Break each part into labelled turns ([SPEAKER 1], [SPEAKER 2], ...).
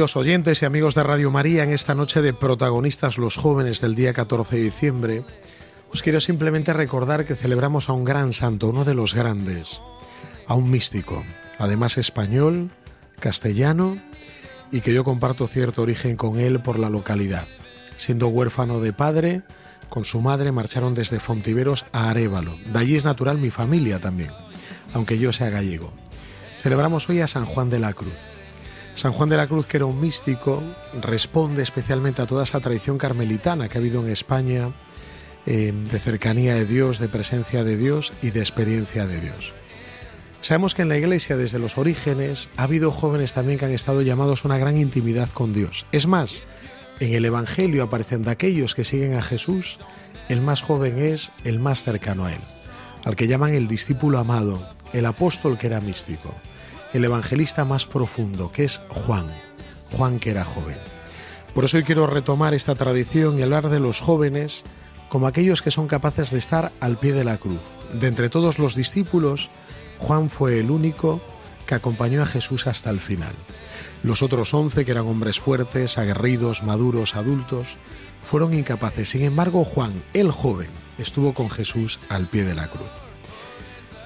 [SPEAKER 1] Queridos oyentes y amigos de Radio María, en esta noche de protagonistas los jóvenes del día 14 de diciembre, os quiero simplemente recordar que celebramos a un gran santo, uno de los grandes, a un místico, además español, castellano, y que yo comparto cierto origen con él por la localidad. Siendo huérfano de padre, con su madre marcharon desde Fontiveros a Arévalo. De allí es natural mi familia también, aunque yo sea gallego. Celebramos hoy a San Juan de la Cruz. San Juan de la Cruz, que era un místico, responde especialmente a toda esa tradición carmelitana que ha habido en España eh, de cercanía de Dios, de presencia de Dios y de experiencia de Dios. Sabemos que en la Iglesia desde los orígenes ha habido jóvenes también que han estado llamados a una gran intimidad con Dios. Es más, en el Evangelio aparecen de aquellos que siguen a Jesús, el más joven es el más cercano a Él, al que llaman el discípulo amado, el apóstol que era místico el evangelista más profundo, que es Juan, Juan que era joven. Por eso hoy quiero retomar esta tradición y hablar de los jóvenes como aquellos que son capaces de estar al pie de la cruz. De entre todos los discípulos, Juan fue el único que acompañó a Jesús hasta el final. Los otros once, que eran hombres fuertes, aguerridos, maduros, adultos, fueron incapaces. Sin embargo, Juan, el joven, estuvo con Jesús al pie de la cruz.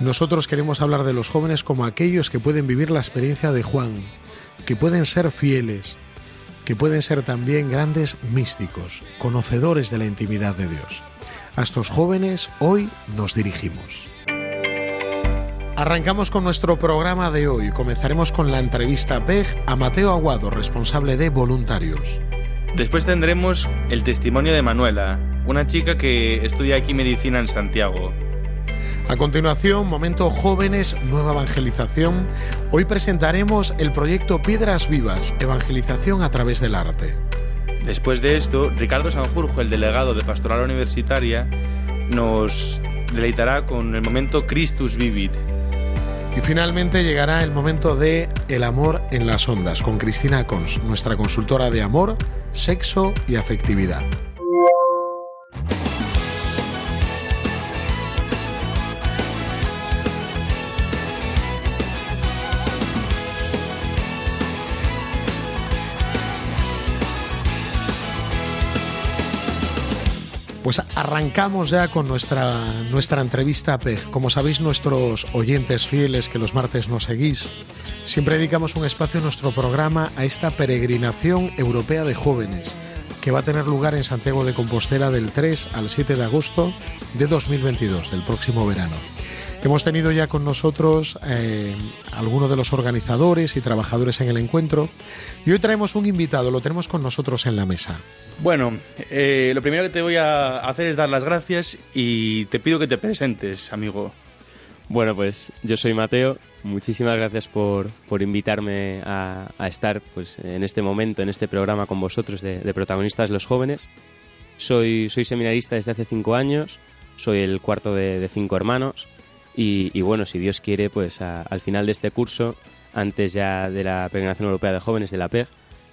[SPEAKER 1] Nosotros queremos hablar de los jóvenes como aquellos que pueden vivir la experiencia de Juan, que pueden ser fieles, que pueden ser también grandes místicos, conocedores de la intimidad de Dios. A estos jóvenes hoy nos dirigimos. Arrancamos con nuestro programa de hoy. Comenzaremos con la entrevista PEG a Mateo Aguado, responsable de voluntarios.
[SPEAKER 2] Después tendremos el testimonio de Manuela, una chica que estudia aquí medicina en Santiago.
[SPEAKER 1] A continuación, momento jóvenes, nueva evangelización. Hoy presentaremos el proyecto Piedras Vivas, evangelización a través del arte.
[SPEAKER 2] Después de esto, Ricardo Sanjurjo, el delegado de Pastoral Universitaria, nos deleitará con el momento Christus Vivit.
[SPEAKER 1] Y finalmente llegará el momento de El amor en las ondas con Cristina Cons, nuestra consultora de amor, sexo y afectividad. Pues arrancamos ya con nuestra, nuestra entrevista a PEG. Como sabéis, nuestros oyentes fieles que los martes nos seguís, siempre dedicamos un espacio en nuestro programa a esta peregrinación europea de jóvenes que va a tener lugar en Santiago de Compostela del 3 al 7 de agosto de 2022, del próximo verano. Hemos tenido ya con nosotros eh, algunos de los organizadores y trabajadores en el encuentro y hoy traemos un invitado, lo tenemos con nosotros en la mesa.
[SPEAKER 2] Bueno, eh, lo primero que te voy a hacer es dar las gracias y te pido que te presentes, amigo.
[SPEAKER 3] Bueno, pues yo soy Mateo. Muchísimas gracias por, por invitarme a, a estar pues, en este momento, en este programa con vosotros de, de protagonistas los jóvenes. Soy, soy seminarista desde hace cinco años, soy el cuarto de, de cinco hermanos y, y, bueno, si Dios quiere, pues a- al final de este curso, antes ya de la Peregrinación Europea de Jóvenes de la PEG,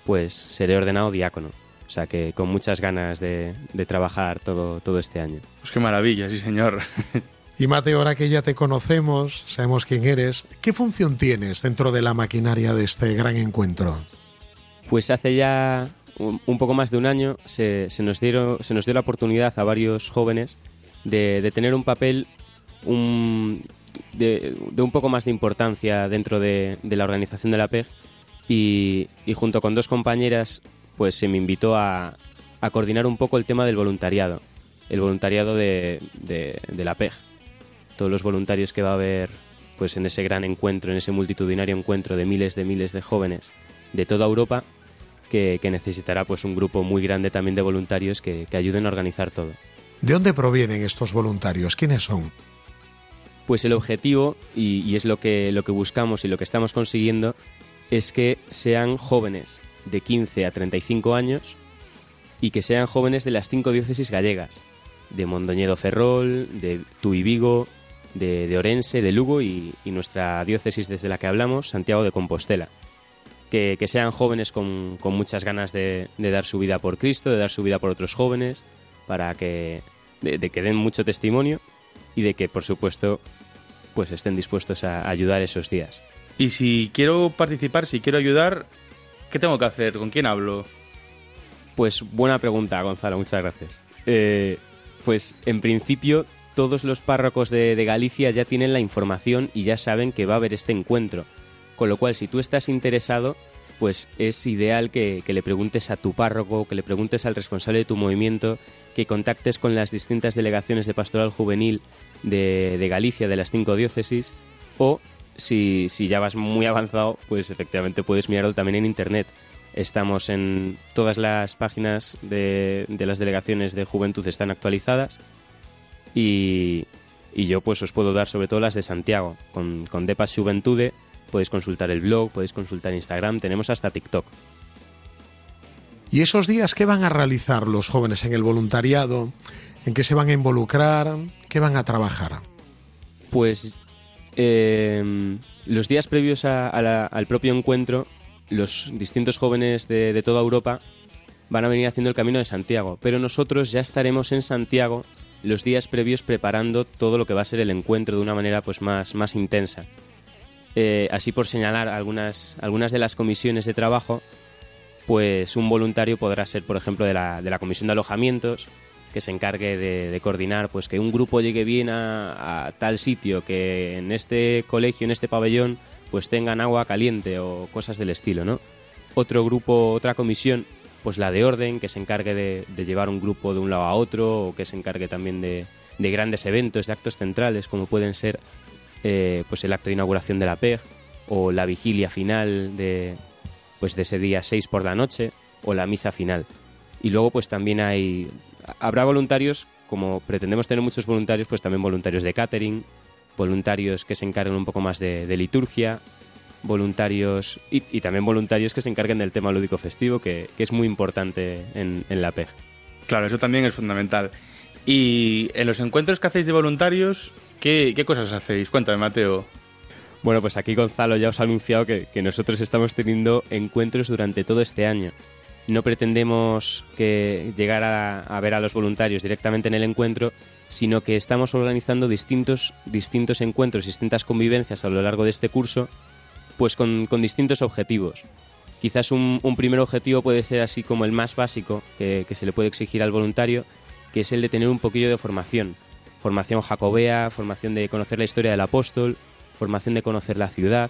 [SPEAKER 3] pues seré ordenado diácono. O sea que con muchas ganas de, de trabajar todo, todo este año.
[SPEAKER 2] Pues qué maravilla, sí señor.
[SPEAKER 1] Y Mateo, ahora que ya te conocemos, sabemos quién eres, ¿qué función tienes dentro de la maquinaria de este gran encuentro?
[SPEAKER 3] Pues hace ya un, un poco más de un año se, se nos dieron, se nos dio la oportunidad a varios jóvenes de, de tener un papel de, un poco más de importancia dentro de, la organización de la PEG y, junto con dos compañeras pues se me invitó a, coordinar un poco el tema del voluntariado, el voluntariado de la PEG. todos los voluntarios que va a haber pues en ese gran encuentro, en ese multitudinario encuentro de miles de miles de jóvenes de toda Europa, que, necesitará pues un grupo muy grande también de voluntarios que, ayuden a organizar todo.
[SPEAKER 1] ¿De dónde provienen estos voluntarios? ¿Quiénes son?
[SPEAKER 3] Pues el objetivo, y, es lo que, lo que buscamos y lo que estamos consiguiendo, es que sean jóvenes de 15 a 35 años y que sean jóvenes de las cinco diócesis gallegas, de Mondoñedo Ferrol, de Tuy Vigo, de, Orense, de Lugo y, nuestra diócesis desde la que hablamos, Santiago de Compostela. Que, sean jóvenes con, muchas ganas de, dar su vida por Cristo, de dar su vida por otros jóvenes, para que, de, que den mucho testimonio y de que, por supuesto, pues estén dispuestos a ayudar esos días.
[SPEAKER 2] Y si quiero participar, si quiero ayudar, ¿qué tengo que hacer? ¿Con quién hablo?
[SPEAKER 3] Pues buena pregunta, Gonzalo, muchas gracias. Eh, pues en principio todos los párrocos de, Galicia ya tienen la información y ya saben que va a haber este encuentro. Con lo cual, si tú estás interesado, pues es ideal que, le preguntes a tu párroco, que le preguntes al responsable de tu movimiento, que contactes con las distintas delegaciones de pastoral juvenil de, Galicia, de las cinco diócesis, o si, si, ya vas muy avanzado, pues efectivamente puedes mirarlo también en Internet. Estamos en todas las páginas de, de las delegaciones de juventud están actualizadas y, yo pues os puedo dar sobre todo las de Santiago. Con, con Depas Juventude podéis consultar el blog, podéis consultar Instagram, tenemos hasta TikTok.
[SPEAKER 1] ¿Y esos días qué van a realizar los jóvenes en el voluntariado? ¿En qué se van a involucrar? ¿Qué van a trabajar?
[SPEAKER 3] Pues em, los días previos al propio encuentro, los distintos jóvenes de, toda Europa van a venir haciendo el camino de Santiago, pero nosotros ya estaremos en Santiago los días previos preparando todo lo que va a ser el encuentro de una manera pues más, más intensa. Eh, así por señalar algunas, algunas de las comisiones de trabajo, pues un voluntario podrá ser, por ejemplo, de la, de la comisión de alojamientos, que se encargue de, coordinar pues que un grupo llegue bien a, tal sitio, que en este colegio, en este pabellón, pues tengan agua caliente o cosas del estilo, ¿no? Otro grupo, otra comisión pues la de orden, que se encargue de, llevar un grupo de un lado a otro, o que se encargue también de, grandes eventos, de actos centrales, como pueden ser eh, pues el acto de inauguración de la PEG, o la vigilia final de, pues de ese día 6 por la noche, o la misa final. Y luego pues también hay... Habrá voluntarios, como pretendemos tener muchos voluntarios, pues también voluntarios de catering, voluntarios que se encarguen un poco más de liturgia, voluntarios y, también voluntarios que se encarguen del tema lúdico festivo, que, es muy importante en, la PEG.
[SPEAKER 2] Claro, eso también es fundamental. Y en los encuentros que hacéis de voluntarios, ¿qué, cosas hacéis? Cuéntame, Mateo.
[SPEAKER 3] Bueno, pues aquí Gonzalo ya os ha anunciado que, nosotros estamos teniendo encuentros durante todo este año. No pretendemos que llegar a, ver a los voluntarios directamente en el encuentro, sino que estamos organizando distintos, distintos encuentros, distintas convivencias a lo largo de este curso pues con, distintos objetivos. Quizás un, primer objetivo puede ser así como el más básico que, se le puede exigir al voluntario, que es el de tener un poquillo de formación. Formación jacobea, formación de conocer la historia del apóstol, formación de conocer la ciudad,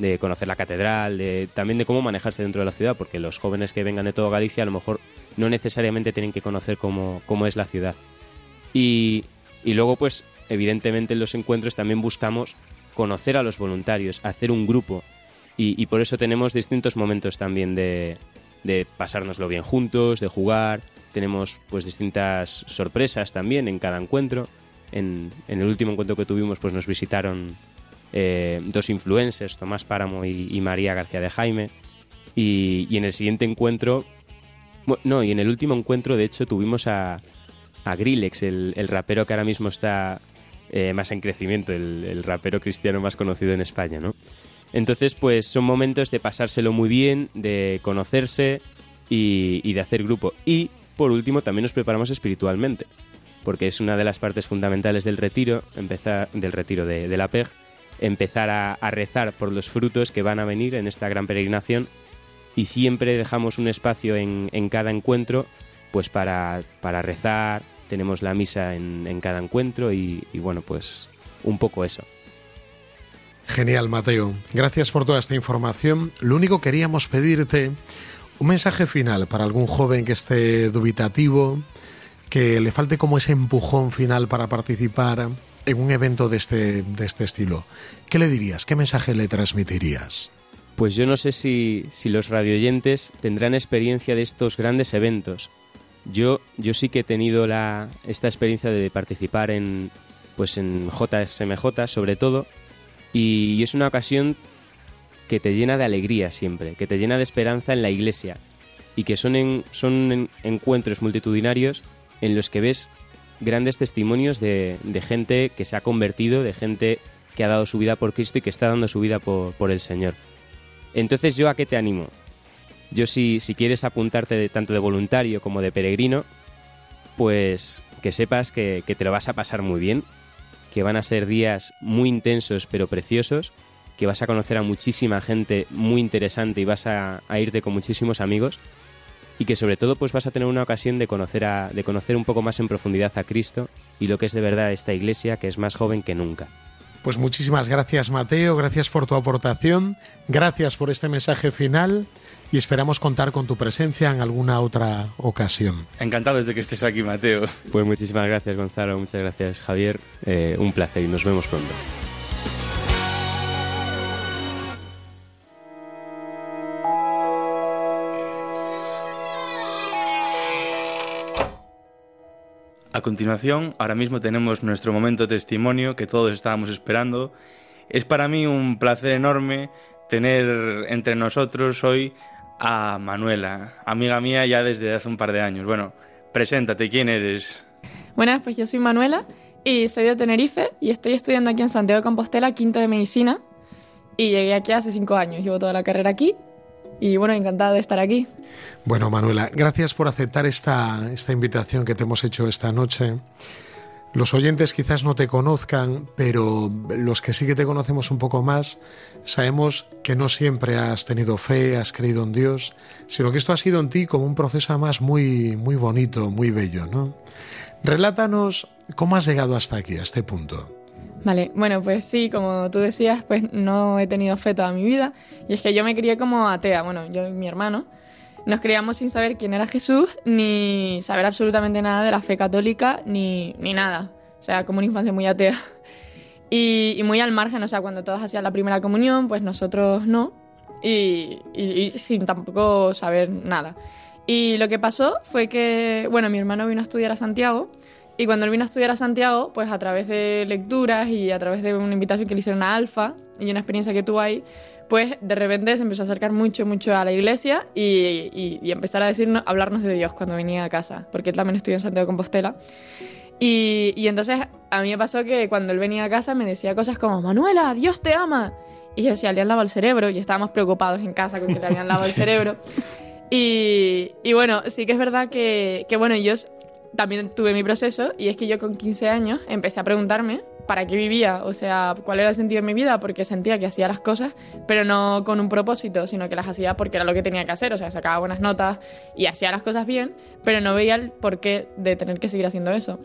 [SPEAKER 3] de conocer la catedral, de, también de cómo manejarse dentro de la ciudad, porque los jóvenes que vengan de todo Galicia a lo mejor no necesariamente tienen que conocer cómo, cómo es la ciudad. Y, y luego, pues, evidentemente en los encuentros también buscamos conocer a los voluntarios, hacer un grupo. Y, por eso tenemos distintos momentos también de, de pasárnoslo bien juntos, de jugar. Tenemos pues distintas sorpresas también en cada encuentro. En, el último encuentro que tuvimos pues nos visitaron eh, dos influencers, Tomás Páramo y, María García de Jaime. Y, en el siguiente encuentro, no, y en el último encuentro de hecho tuvimos a, a Grillex, el, el rapero que ahora mismo está eh, más en crecimiento, el, rapero cristiano más conocido en España, ¿no? Entonces, pues son momentos de pasárselo muy bien, de conocerse y, de hacer grupo. Y, por último, también nos preparamos espiritualmente, porque es una de las partes fundamentales del retiro, empezar, del retiro de, la PEG, empezar a, rezar por los frutos que van a venir en esta gran peregrinación y siempre dejamos un espacio en, cada encuentro pues para, rezar, tenemos la misa en, cada encuentro y, bueno, pues un poco eso.
[SPEAKER 1] Genial, Mateo. Gracias por toda esta información. Lo único queríamos pedirte un mensaje final para algún joven que esté dubitativo, que le falte como ese empujón final para participar, en un evento de este, de este estilo, ¿qué le dirías? ¿Qué mensaje le transmitirías?
[SPEAKER 3] Pues yo no sé si, si los radioyentes tendrán experiencia de estos grandes eventos. Yo, yo sí que he tenido la, esta experiencia de participar en, pues en JSMJ sobre todo, y es una ocasión que te llena de alegría siempre, que te llena de esperanza en la iglesia, y que son, son encuentros multitudinarios en los que ves grandes testimonios de, gente que se ha convertido, de gente que ha dado su vida por Cristo y que está dando su vida por, el Señor. Entonces yo a qué te animo? Yo si, si quieres apuntarte de, tanto de voluntario como de peregrino, pues que sepas que, te lo vas a pasar muy bien, que van a ser días muy intensos pero preciosos, que vas a conocer a muchísima gente muy interesante y vas a irte con muchísimos amigos y que sobre todo pues vas a tener una ocasión de conocer, a, de conocer un poco más en profundidad a Cristo y lo que es de verdad esta iglesia que es más joven que nunca.
[SPEAKER 1] Pues muchísimas gracias Mateo, gracias por tu aportación, gracias por este mensaje final y esperamos contar con tu presencia en alguna otra ocasión.
[SPEAKER 2] Encantado de que estés aquí Mateo.
[SPEAKER 3] Pues muchísimas gracias Gonzalo, muchas gracias Javier, eh, un placer y nos vemos pronto.
[SPEAKER 2] A continuación, ahora mismo tenemos nuestro momento de testimonio que todos estábamos esperando. Es para mí un placer enorme tener entre nosotros hoy a Manuela, amiga mía ya desde hace un par de años. Bueno, preséntate, ¿quién eres?
[SPEAKER 4] Buenas, pues yo soy Manuela y soy de Tenerife y estoy estudiando aquí en Santiago de Compostela, quinto de medicina. Y llegué aquí hace cinco años, llevo toda la carrera aquí y bueno, encantada de estar aquí.
[SPEAKER 1] Bueno, Manuela, gracias por aceptar esta, esta invitación que te hemos hecho esta noche. Los oyentes quizás no te conozcan, pero los que sí que te conocemos un poco más, sabemos que no siempre has tenido fe, has creído en Dios, sino que esto ha sido en ti como un proceso más muy, muy bonito, muy bello, ¿no? Relátanos cómo has llegado hasta aquí, a este punto.
[SPEAKER 4] Vale, bueno, pues sí, como tú decías, pues no he tenido fe toda mi vida. Y es que yo me crié como atea, bueno, yo y mi hermano. Nos criamos sin saber quién era Jesús, ni saber absolutamente nada de la fe católica, ni, ni nada. O sea, como una infancia muy atea. Y, muy al margen, o sea, cuando todos hacían la primera comunión, pues nosotros no. Y, y sin tampoco saber nada. Y lo que pasó fue que, bueno, mi hermano vino a estudiar a Santiago y cuando él vino a estudiar a Santiago, pues a través de lecturas y a través de una invitación que le hicieron a Alfa y una experiencia que tuvo ahí, pues de repente se empezó a acercar mucho, mucho a la iglesia y, y, empezar a decirnos, hablarnos de Dios cuando venía a casa, porque él también estudió en Santiago de Compostela. Y, y, entonces a mí me pasó que cuando él venía a casa me decía cosas como, Manuela, Dios te ama. Y yo decía, le han lavado el cerebro y estábamos preocupados en casa con que le habían lavado el cerebro. Y, y, bueno, sí que es verdad que, que bueno, ellos también tuve mi proceso y es que yo con 15 años empecé a preguntarme para qué vivía, o sea, cuál era el sentido de mi vida, porque sentía que hacía las cosas, pero no con un propósito, sino que las hacía porque era lo que tenía que hacer, o sea, sacaba buenas notas y hacía las cosas bien, pero no veía el porqué de tener que seguir haciendo eso.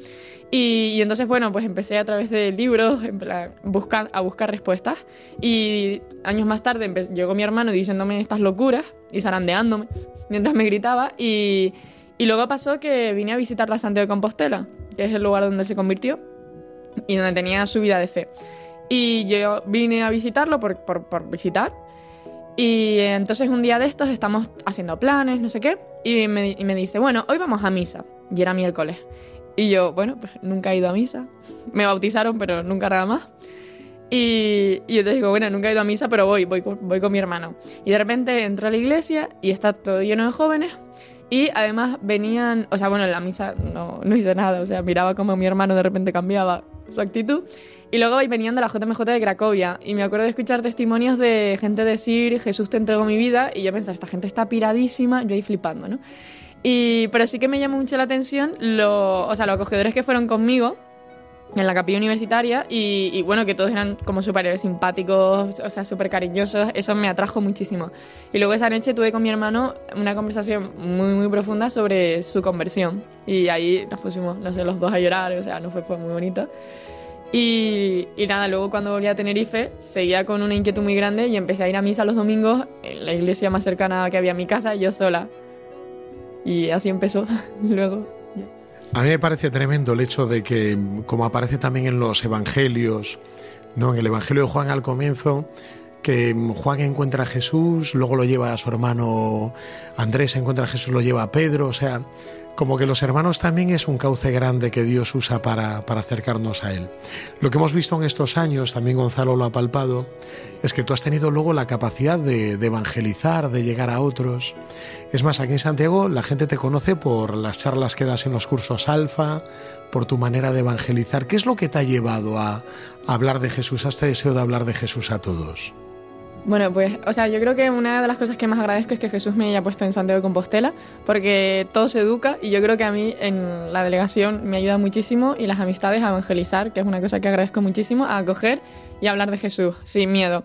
[SPEAKER 4] Y, entonces, bueno, pues empecé a través de libros en buscar, a buscar respuestas y años más tarde llegó mi hermano diciéndome estas locuras y zarandeándome mientras me gritaba y y luego pasó que vine a visitar la Santiago de Compostela, que es el lugar donde se convirtió y donde tenía su vida de fe. Y yo vine a visitarlo por, por, visitar. Y entonces un día de estos estamos haciendo planes, no sé qué, y me, y me, dice, bueno, hoy vamos a misa. Y era miércoles. Y yo, bueno, pues nunca he ido a misa. Me bautizaron, pero nunca nada más. Y, y entonces digo, bueno, nunca he ido a misa, pero voy, voy, voy con mi hermano. Y de repente entro a la iglesia y está todo lleno de jóvenes. Y además venían, o sea, bueno, en la misa no, no hice nada, o sea, miraba como mi hermano de repente cambiaba su actitud. Y luego venían de la JMJ de Cracovia. Y me acuerdo de escuchar testimonios de gente decir, Jesús te entregó mi vida. Y yo pensaba, esta gente está piradísima, yo ahí flipando, ¿no? Y, pero sí que me llamó mucho la atención lo, o sea, los acogedores que fueron conmigo en la capilla universitaria y, bueno, que todos eran como súper simpáticos, o sea, súper cariñosos, eso me atrajo muchísimo. Y luego esa noche tuve con mi hermano una conversación muy, muy profunda sobre su conversión y ahí nos pusimos, no sé, los dos a llorar, o sea, no fue, fue muy bonito. Y, y, nada, luego cuando volví a Tenerife seguía con una inquietud muy grande y empecé a ir a misa los domingos en la iglesia más cercana que había a mi casa, yo sola. Y así empezó luego.
[SPEAKER 1] A mí me parece tremendo el hecho de que, como aparece también en los evangelios, ¿no? en el Evangelio de Juan al comienzo, que Juan encuentra a Jesús, luego lo lleva a su hermano Andrés, encuentra a Jesús, lo lleva a Pedro, o sea, como que los hermanos también es un cauce grande que Dios usa para, para, acercarnos a Él. Lo que hemos visto en estos años, también Gonzalo lo ha palpado, es que tú has tenido luego la capacidad de, evangelizar, de llegar a otros. Es más, aquí en Santiago la gente te conoce por las charlas que das en los cursos alfa, por tu manera de evangelizar. ¿Qué es lo que te ha llevado a, a hablar de Jesús, a este deseo de hablar de Jesús a todos?
[SPEAKER 4] Bueno, pues, o sea, yo creo que una de las cosas que más agradezco es que Jesús me haya puesto en Santiago de Compostela, porque todo se educa y yo creo que a mí en la delegación me ayuda muchísimo y las amistades a evangelizar, que es una cosa que agradezco muchísimo, a acoger y hablar de Jesús sin miedo.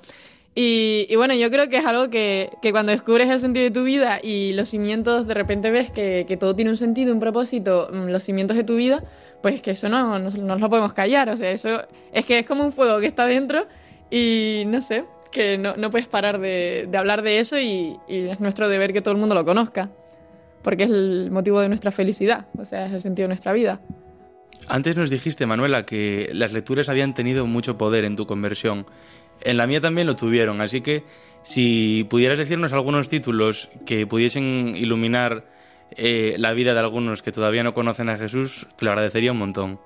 [SPEAKER 4] Y, bueno, yo creo que es algo que, que, cuando descubres el sentido de tu vida y los cimientos, de repente ves que, que todo tiene un sentido, un propósito, mm, los cimientos de tu vida, pues que eso no, no, no nos lo podemos callar. O sea, eso es que es como un fuego que está dentro y no sé, que no, no puedes parar de, de, hablar de eso y, y, es nuestro deber que todo el mundo lo conozca, porque es el motivo de nuestra felicidad, o sea, es el sentido de nuestra vida.
[SPEAKER 2] Antes nos dijiste, Manuela, que las lecturas habían tenido mucho poder en tu conversión. En la mía también lo tuvieron, así que si pudieras decirnos algunos títulos que pudiesen iluminar eh, la vida de algunos que todavía no conocen a Jesús, te lo agradecería un montón.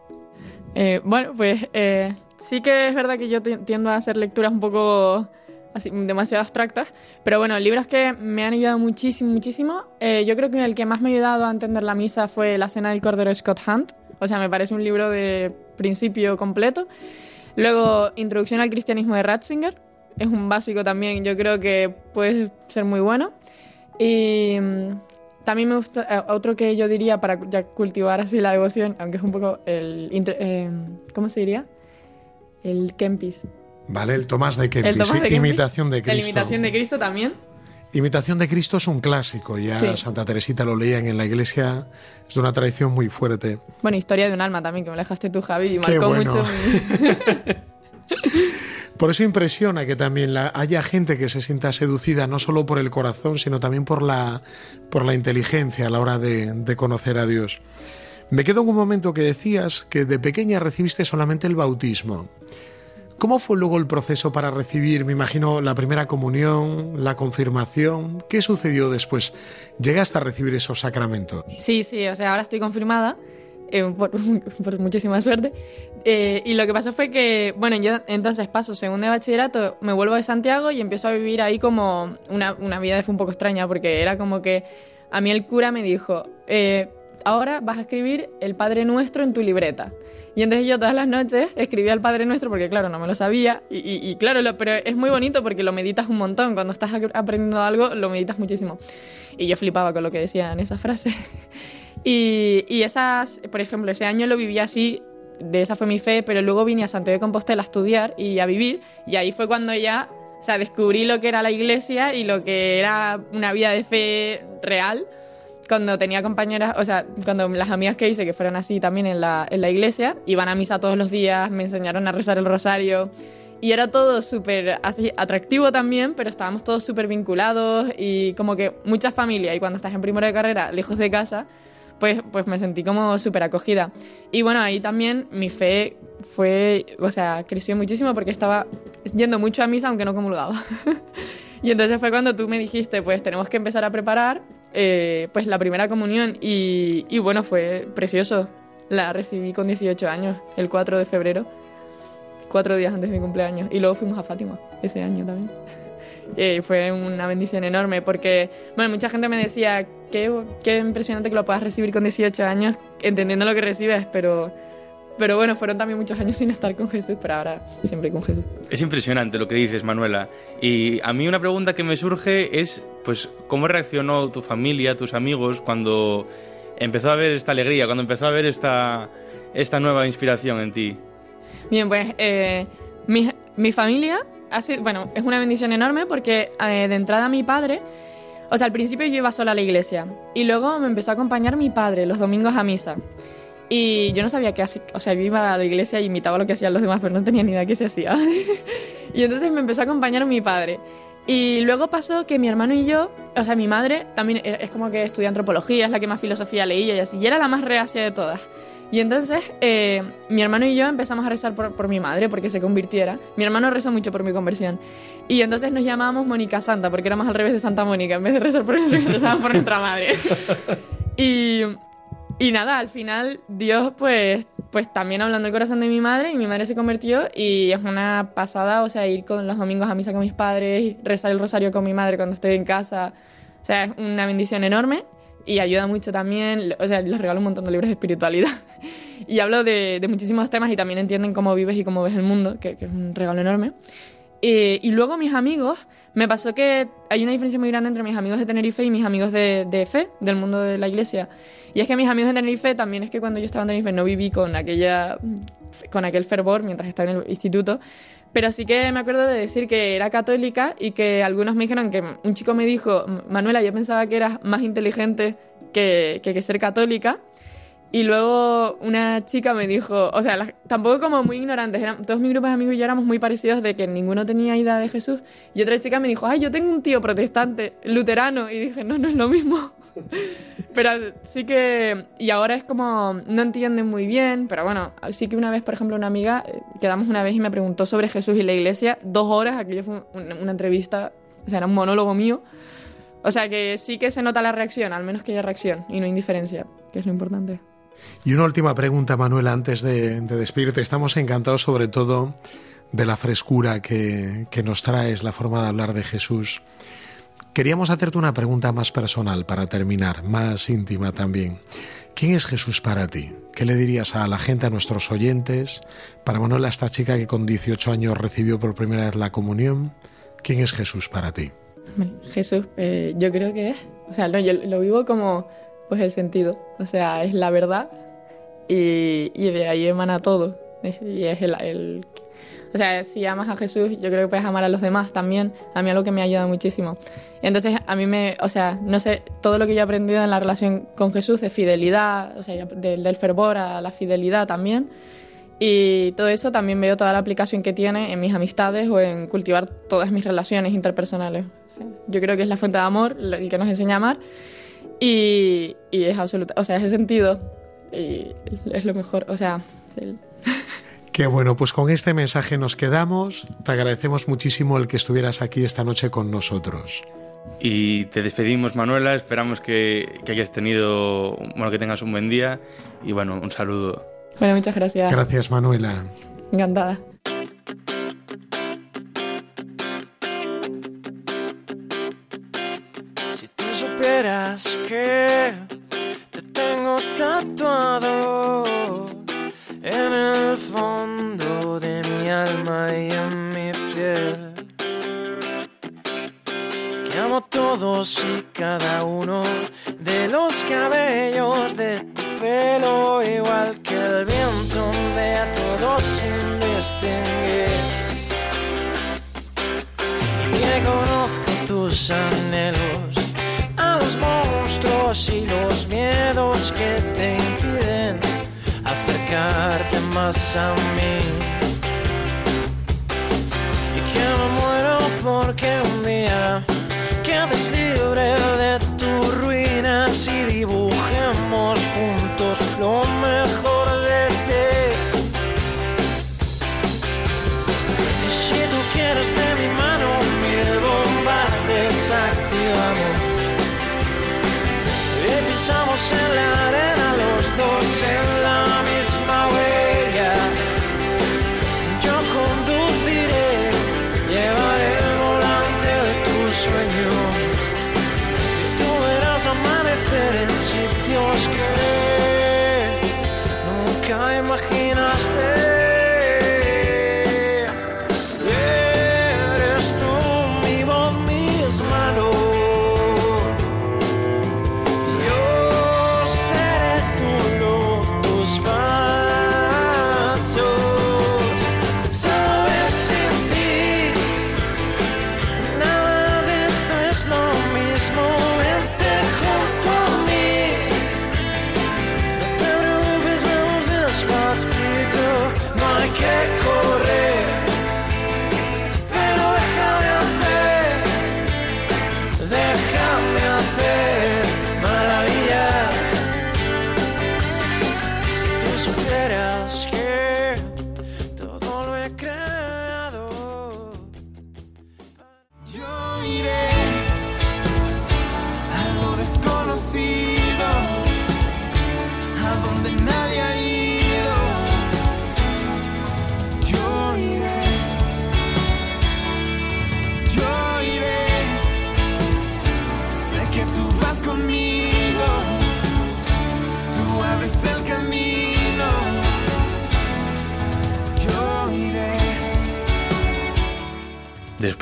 [SPEAKER 4] Eh, bueno, pues eh, sí que es verdad que yo tiendo a hacer lecturas un poco así, demasiado abstractas, pero bueno, libros que me han ayudado muchísimo, muchísimo. Eh, yo creo que el que más me ha ayudado a entender la misa fue La Cena del Cordero de Scott Hunt. O sea, me parece un libro de principio completo. Luego, Introducción al Cristianismo de Ratzinger. Es un básico también, yo creo que puede ser muy bueno. Y también me gusta, eh, otro que yo diría para ya cultivar así la devoción, aunque es un poco el... Eh, ¿Cómo se diría? El Kempis.
[SPEAKER 1] Vale, el Tomás de Kempis.
[SPEAKER 4] Tomás de
[SPEAKER 1] Imitación de Cristo.
[SPEAKER 4] La imitación de Cristo también.
[SPEAKER 1] Imitación de Cristo es un clásico, ya sí. Santa Teresita lo leían en la iglesia, es de una tradición muy fuerte.
[SPEAKER 4] Bueno, Historia de un alma también, que me dejaste tú, Javi, y marcó bueno. mucho.
[SPEAKER 1] Por eso impresiona que también la, haya gente que se sienta seducida no solo por el corazón, sino también por la, por la inteligencia a la hora de, de conocer a Dios. Me quedo en un momento que decías que de pequeña recibiste solamente el bautismo. ¿Cómo fue luego el proceso para recibir, me imagino, la primera comunión, la confirmación? ¿Qué sucedió después? ¿Llegaste a recibir esos sacramentos?
[SPEAKER 4] Sí, sí, o sea, ahora estoy confirmada, eh, por, muchísima suerte. Eh, y lo que pasó fue que, bueno, yo entonces paso segundo de bachillerato, me vuelvo de Santiago y empiezo a vivir ahí como una, vida fue un poco extraña, porque era como que a mí el cura me dijo, eh, ahora vas a escribir el Padre Nuestro en tu libreta. Y entonces yo todas las noches escribía el Padre Nuestro porque, claro, no me lo sabía. Y, claro, lo, pero es muy bonito porque lo meditas un montón. Cuando estás aprendiendo algo, lo meditas muchísimo. Y yo flipaba con lo que decían esas frases. y, y esas, por ejemplo, ese año lo viví así. De esa fue mi fe, pero luego vine a Santiago de Compostela a estudiar y a vivir. Y ahí fue cuando ya, o sea, descubrí lo que era la iglesia y lo que era una vida de fe real cuando tenía compañeras, o sea, cuando las amigas que hice que fueron así también en la, en la iglesia, iban a misa todos los días, me enseñaron a rezar el rosario y era todo súper atractivo también, pero estábamos todos súper vinculados y como que mucha familia y cuando estás en primero de carrera, lejos de casa, pues, pues me sentí como súper acogida. Y bueno, ahí también mi fe fue, o sea, creció muchísimo porque estaba yendo mucho a misa aunque no comulgaba. y entonces fue cuando tú me dijiste, pues tenemos que empezar a preparar eh, pues la primera comunión y, bueno, fue precioso. La recibí con 18 años, el 4 de febrero, cuatro días antes de mi cumpleaños. Y luego fuimos a Fátima ese año también. Eh, fue una bendición enorme porque, bueno, mucha gente me decía, qué, qué impresionante que lo puedas recibir con 18 años, entendiendo lo que recibes, pero pero bueno, fueron también muchos años sin estar con Jesús, pero ahora siempre con Jesús.
[SPEAKER 2] Es impresionante lo que dices, Manuela. Y a mí una pregunta que me surge es, pues, ¿cómo reaccionó tu familia, tus amigos, cuando empezó a ver esta alegría, cuando empezó a ver esta, esta nueva inspiración en ti?
[SPEAKER 4] Bien, pues eh, mi, mi, familia, hace, bueno, es una bendición enorme porque eh, de entrada mi padre... O sea, al principio yo iba sola a la iglesia y luego me empezó a acompañar mi padre los domingos a misa. Y yo no sabía qué hacía, o sea, yo iba a la iglesia y imitaba lo que hacían los demás, pero no tenía ni idea qué se hacía. y entonces me empezó a acompañar mi padre. Y luego pasó que mi hermano y yo, o sea, mi madre también es como que estudia antropología, es la que más filosofía leía y así, y era la más reacia de todas. Y entonces eh, mi hermano y yo empezamos a rezar por, por mi madre porque se convirtiera. Mi hermano rezó mucho por mi conversión. Y entonces nos llamábamos Mónica Santa porque éramos al revés de Santa Mónica. En vez de rezar por nosotros, rezábamos por nuestra madre. y, y nada, al final Dios pues, pues también hablando del corazón de mi madre y mi madre se convirtió y es una pasada, o sea, ir con los domingos a misa con mis padres, rezar el rosario con mi madre cuando estoy en casa. O sea, es una bendición enorme y ayuda mucho también, o sea, les regalo un montón de libros de espiritualidad y hablo de, de muchísimos temas y también entienden cómo vives y cómo ves el mundo, que, que es un regalo enorme. Eh, y luego mis amigos, me pasó que hay una diferencia muy grande entre mis amigos de Tenerife y mis amigos de, fe, del mundo de la iglesia. Y es que mis amigos de Tenerife también es que cuando yo estaba en Tenerife no viví con, aquella, con aquel fervor mientras estaba en el instituto, pero sí que me acuerdo de decir que era católica y que algunos me dijeron que un chico me dijo, Manuela, yo pensaba que eras más inteligente que, que ser católica. Y luego una chica me dijo, o sea, tampoco como muy ignorantes, eran, todos mis grupos de amigos y yo éramos muy parecidos de que ninguno tenía idea de Jesús. Y otra chica me dijo, ay, yo tengo un tío protestante, luterano. Y dije, no, no es lo mismo. pero sí que, y ahora es como, no entienden muy bien, pero bueno, sí que una vez, por ejemplo, una amiga, eh, quedamos una vez y me preguntó sobre Jesús y la iglesia, dos horas, aquello fue un- una entrevista, o sea, era un monólogo mío. O sea que sí que se nota la reacción, al menos que haya reacción y no indiferencia, que es lo importante.
[SPEAKER 1] Y una última pregunta, Manuel, antes de, de despedirte. Estamos encantados sobre todo de la frescura que, que nos traes, la forma de hablar de Jesús. Queríamos hacerte una pregunta más personal para terminar, más íntima también. ¿Quién es Jesús para ti? ¿Qué le dirías a la gente, a nuestros oyentes? Para Manuel, a esta chica que con 18 años recibió por primera vez la comunión. ¿Quién es Jesús para ti?
[SPEAKER 4] Jesús, eh, yo creo que es, o sea, yo lo vivo como, pues el sentido, o sea, es la verdad y, y de ahí emana todo. Es- Y es el, el- o sea, si amas a Jesús, yo creo que puedes amar a los demás también. A mí algo que me ha ayudado muchísimo. Entonces, a mí me, o sea, no sé, todo lo que yo he aprendido en la relación con Jesús de fidelidad, o sea, del, fervor a la fidelidad también. Y todo eso también veo toda la aplicación que tiene en mis amistades o en cultivar todas mis relaciones interpersonales. Yo creo que es la fuente de amor, el que nos enseña a amar. Y, y es absoluta, o sea, ese sentido y es lo mejor. O sea, el-
[SPEAKER 1] Qué bueno, pues con este mensaje nos quedamos. Te agradecemos muchísimo el que estuvieras aquí esta noche con nosotros.
[SPEAKER 2] Y te despedimos, Manuela. Esperamos que, que hayas tenido, bueno, que tengas un buen día. Y bueno, un saludo.
[SPEAKER 4] bueno, muchas gracias.
[SPEAKER 1] Gracias, Manuela.
[SPEAKER 4] Encantada.
[SPEAKER 5] Supieras que más a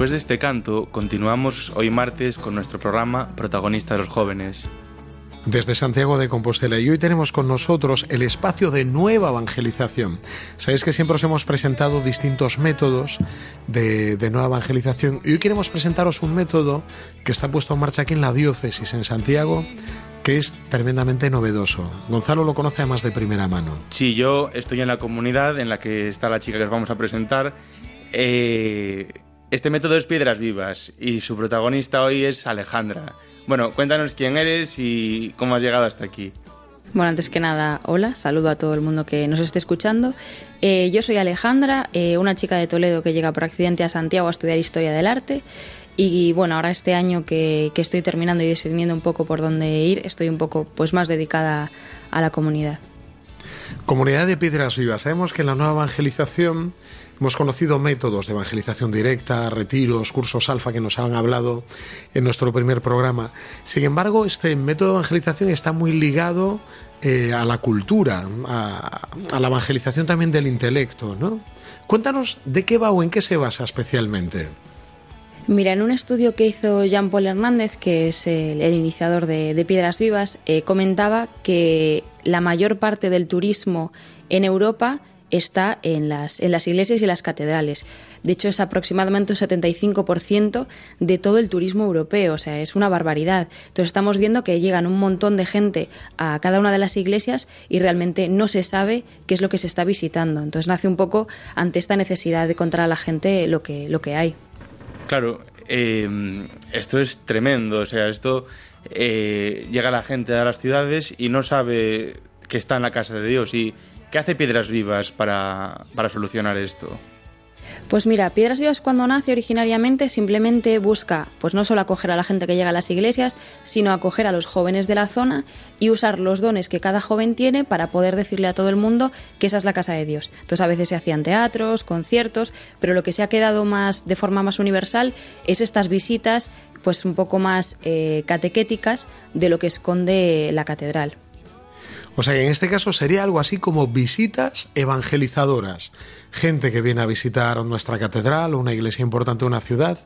[SPEAKER 2] Después de este canto, continuamos hoy martes con nuestro programa Protagonistas los Jóvenes.
[SPEAKER 1] Desde Santiago de Compostela y hoy tenemos con nosotros el espacio de nueva evangelización. Sabéis que siempre os hemos presentado distintos métodos de, de nueva evangelización y hoy queremos presentaros un método que está puesto en marcha aquí en la diócesis en Santiago que es tremendamente novedoso. Gonzalo lo conoce además de primera mano.
[SPEAKER 2] Sí, yo estoy en la comunidad en la que está la chica que os vamos a presentar. Eh, este método es Piedras Vivas y su protagonista hoy es Alejandra. Bueno, cuéntanos quién eres y cómo has llegado hasta aquí.
[SPEAKER 6] Bueno, antes que nada, hola, saludo a todo el mundo que nos esté escuchando. Eh, yo soy Alejandra, eh, una chica de Toledo que llega por accidente a Santiago a estudiar Historia del Arte. Y bueno, ahora este año que, que estoy terminando y decidiendo un poco por dónde ir, estoy un poco pues más dedicada a la comunidad.
[SPEAKER 1] Comunidad de Piedras Vivas. Sabemos que en la nueva evangelización hemos conocido métodos de evangelización directa, retiros, cursos alfa que nos han hablado en nuestro primer programa. Sin embargo, este método de evangelización está muy ligado eh, a la cultura, a, la evangelización también del intelecto, ¿no? Cuéntanos de qué va o en qué se basa especialmente.
[SPEAKER 6] Mira, en un estudio que hizo Jean-Paul Hernández, que es el, iniciador de, de Piedras Vivas, eh, comentaba que la mayor parte del turismo en Europa está en las, en las iglesias y las catedrales. De hecho, es aproximadamente un 75% de todo el turismo europeo, o sea, es una barbaridad. Entonces estamos viendo que llegan un montón de gente a cada una de las iglesias y realmente no se sabe qué es lo que se está visitando. Entonces nace un poco ante esta necesidad de contar a la gente lo que, lo que hay.
[SPEAKER 2] Claro, eh, esto es tremendo, o sea, esto eh, llega la gente a las ciudades y no sabe que está en la casa de Dios. ¿Y qué hace Piedras Vivas para, para solucionar esto?
[SPEAKER 6] Pues mira, Piedras Vivas cuando nace originariamente simplemente busca, pues no solo acoger a la gente que llega a las iglesias, sino acoger a los jóvenes de la zona y usar los dones que cada joven tiene para poder decirle a todo el mundo que esa es la casa de Dios. Entonces a veces se hacían teatros, conciertos, pero lo que se ha quedado más de forma más universal es estas visitas, pues un poco más eh, catequéticas de lo que esconde la catedral.
[SPEAKER 1] O sea que en este caso sería algo así como visitas evangelizadoras. Gente que viene a visitar nuestra catedral o una iglesia importante de una ciudad.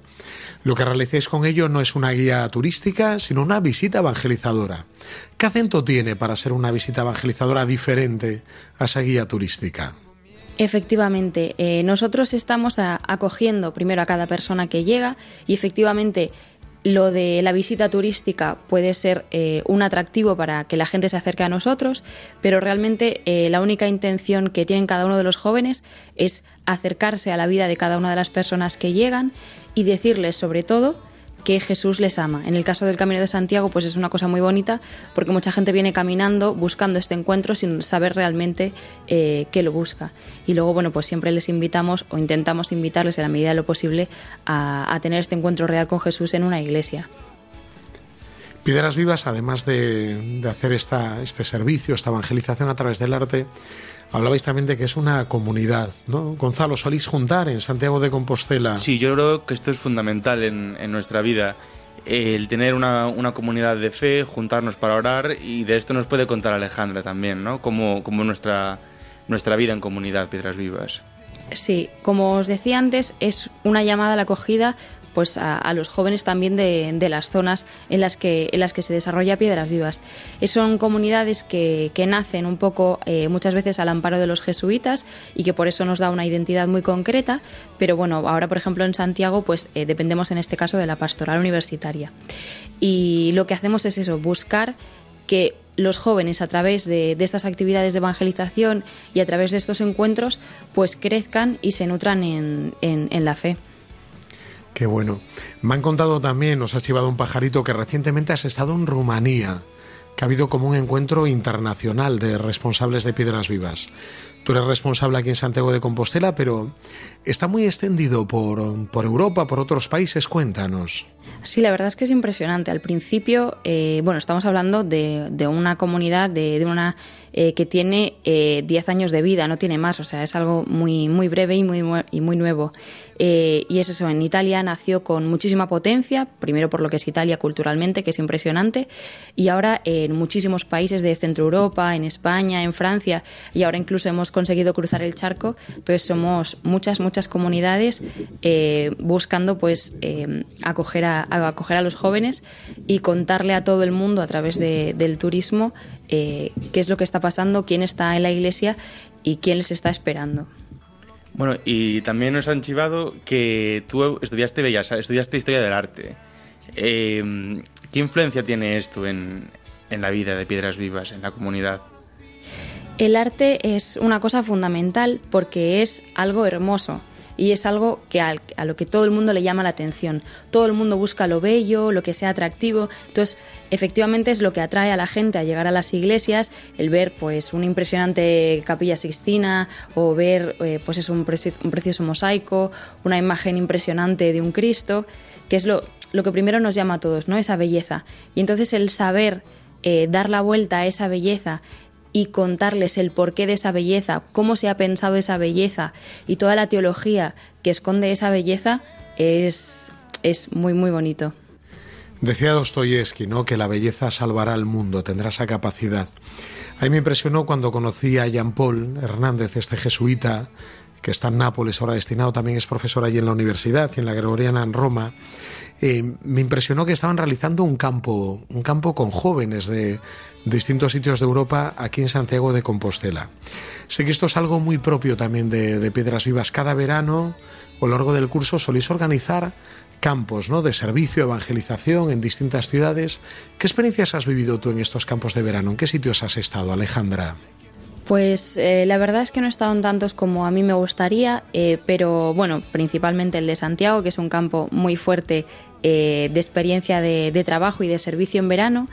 [SPEAKER 1] Lo que realicéis con ello no es una guía turística, sino una visita evangelizadora. ¿Qué acento tiene para ser una visita evangelizadora diferente a esa guía turística?
[SPEAKER 6] Efectivamente, eh, nosotros estamos acogiendo primero a cada persona que llega y efectivamente lo de la visita turística puede ser eh, un atractivo para que la gente se acerque a nosotros, pero realmente eh, la única intención que tienen cada uno de los jóvenes es acercarse a la vida de cada una de las personas que llegan y decirles sobre todo que Jesús les ama. En el caso del Camino de Santiago, pues es una cosa muy bonita porque mucha gente viene caminando buscando este encuentro sin saber realmente eh, qué lo busca. Y luego, bueno, pues siempre les invitamos o intentamos invitarles en la medida de lo posible a, tener este encuentro real con Jesús en una iglesia.
[SPEAKER 1] Piedras Vivas, además de, hacer este servicio, esta evangelización a través del arte, hablabais también de que es una comunidad, ¿no? Gonzalo, solís juntar en Santiago de Compostela.
[SPEAKER 2] Sí, yo creo que esto es fundamental en, en nuestra vida. El tener una, una comunidad de fe, juntarnos para orar y de esto nos puede contar Alejandra también, ¿no? Como, como nuestra, nuestra vida en comunidad, Piedras Vivas.
[SPEAKER 6] Sí, como os decía antes, es una llamada a la acogida pues a, los jóvenes también de, las zonas en las que en las que se desarrolla Piedras Vivas. Eh, Son comunidades que, nacen un poco eh, muchas veces al amparo de los jesuitas y que por eso nos da una identidad muy concreta, pero bueno, ahora por ejemplo en Santiago pues eh, dependemos en este caso de la pastoral universitaria. Y lo que hacemos es eso, buscar que los jóvenes a través de, estas actividades de evangelización y a través de estos encuentros pues crezcan y se nutran en la fe.
[SPEAKER 1] Qué bueno. Me han contado también, nos has llevado un pajarito, que recientemente has estado en Rumanía. que ha habido como un encuentro internacional de responsables de Piedras Vivas. Tú eres responsable aquí en Santiago de Compostela, pero está muy extendido por, por Europa, por otros países. Cuéntanos.
[SPEAKER 6] Sí, la verdad es que es impresionante. Al principio, eh, bueno, estamos hablando de, de una comunidad, de, de una eh, que tiene eh, 10 años de vida, no tiene más, o sea, es algo muy, muy breve y muy, y muy nuevo. Eh, y es eso, en Italia nació con muchísima potencia, primero por lo que es Italia culturalmente, que es impresionante, y ahora en muchísimos países de Centro Europa, en España, en Francia, y ahora incluso hemos conseguido cruzar el charco, entonces somos muchas, muchas comunidades eh, buscando pues eh, acoger, a, a acoger a los jóvenes y contarle a todo el mundo a través de, del turismo eh, qué es lo que está pasando, quién está en la iglesia y quién les está esperando.
[SPEAKER 2] Bueno, y también nos han chivado que tú estudiaste Bellas estudiaste Historia del Arte. Eh, ¿Qué influencia tiene esto en, en la vida de Piedras Vivas, en la comunidad?
[SPEAKER 6] El arte es una cosa fundamental porque es algo hermoso y es algo que a, lo que todo el mundo le llama la atención. Todo el mundo busca lo bello, lo que sea atractivo. Entonces, efectivamente es lo que atrae a la gente a llegar a las iglesias, el ver pues una impresionante capilla sixtina o ver eh, pues es un, un precioso mosaico, una imagen impresionante de un Cristo, que es lo, lo que primero nos llama a todos, ¿no? Esa belleza. Y entonces el saber eh, dar la vuelta a esa belleza y contarles el porqué de esa belleza, cómo se ha pensado esa belleza y toda la teología que esconde esa belleza es, es muy, muy bonito.
[SPEAKER 1] Decía Dostoyevsky, ¿no? Que la belleza salvará al mundo, tendrá esa capacidad. A mí me impresionó cuando conocí a Jean Paul Hernández, este jesuita que está en Nápoles, ahora destinado, también es profesor allí en la universidad y en la Gregoriana en Roma. Eh, me impresionó que estaban realizando un campo, un campo con jóvenes de distintos sitios de Europa aquí en Santiago de Compostela. Sé que esto es algo muy propio también de, Piedras Vivas. Cada verano o a lo largo del curso soléis organizar campos ¿no? de servicio, evangelización en distintas ciudades. ¿Qué experiencias has vivido tú en estos campos de verano? ¿En qué sitios has estado, Alejandra?
[SPEAKER 6] Pues eh, la verdad es que no he estado en tantos como a mí me gustaría, eh, pero bueno, principalmente el de Santiago, que es un campo muy fuerte eh, de experiencia de, trabajo y de servicio en verano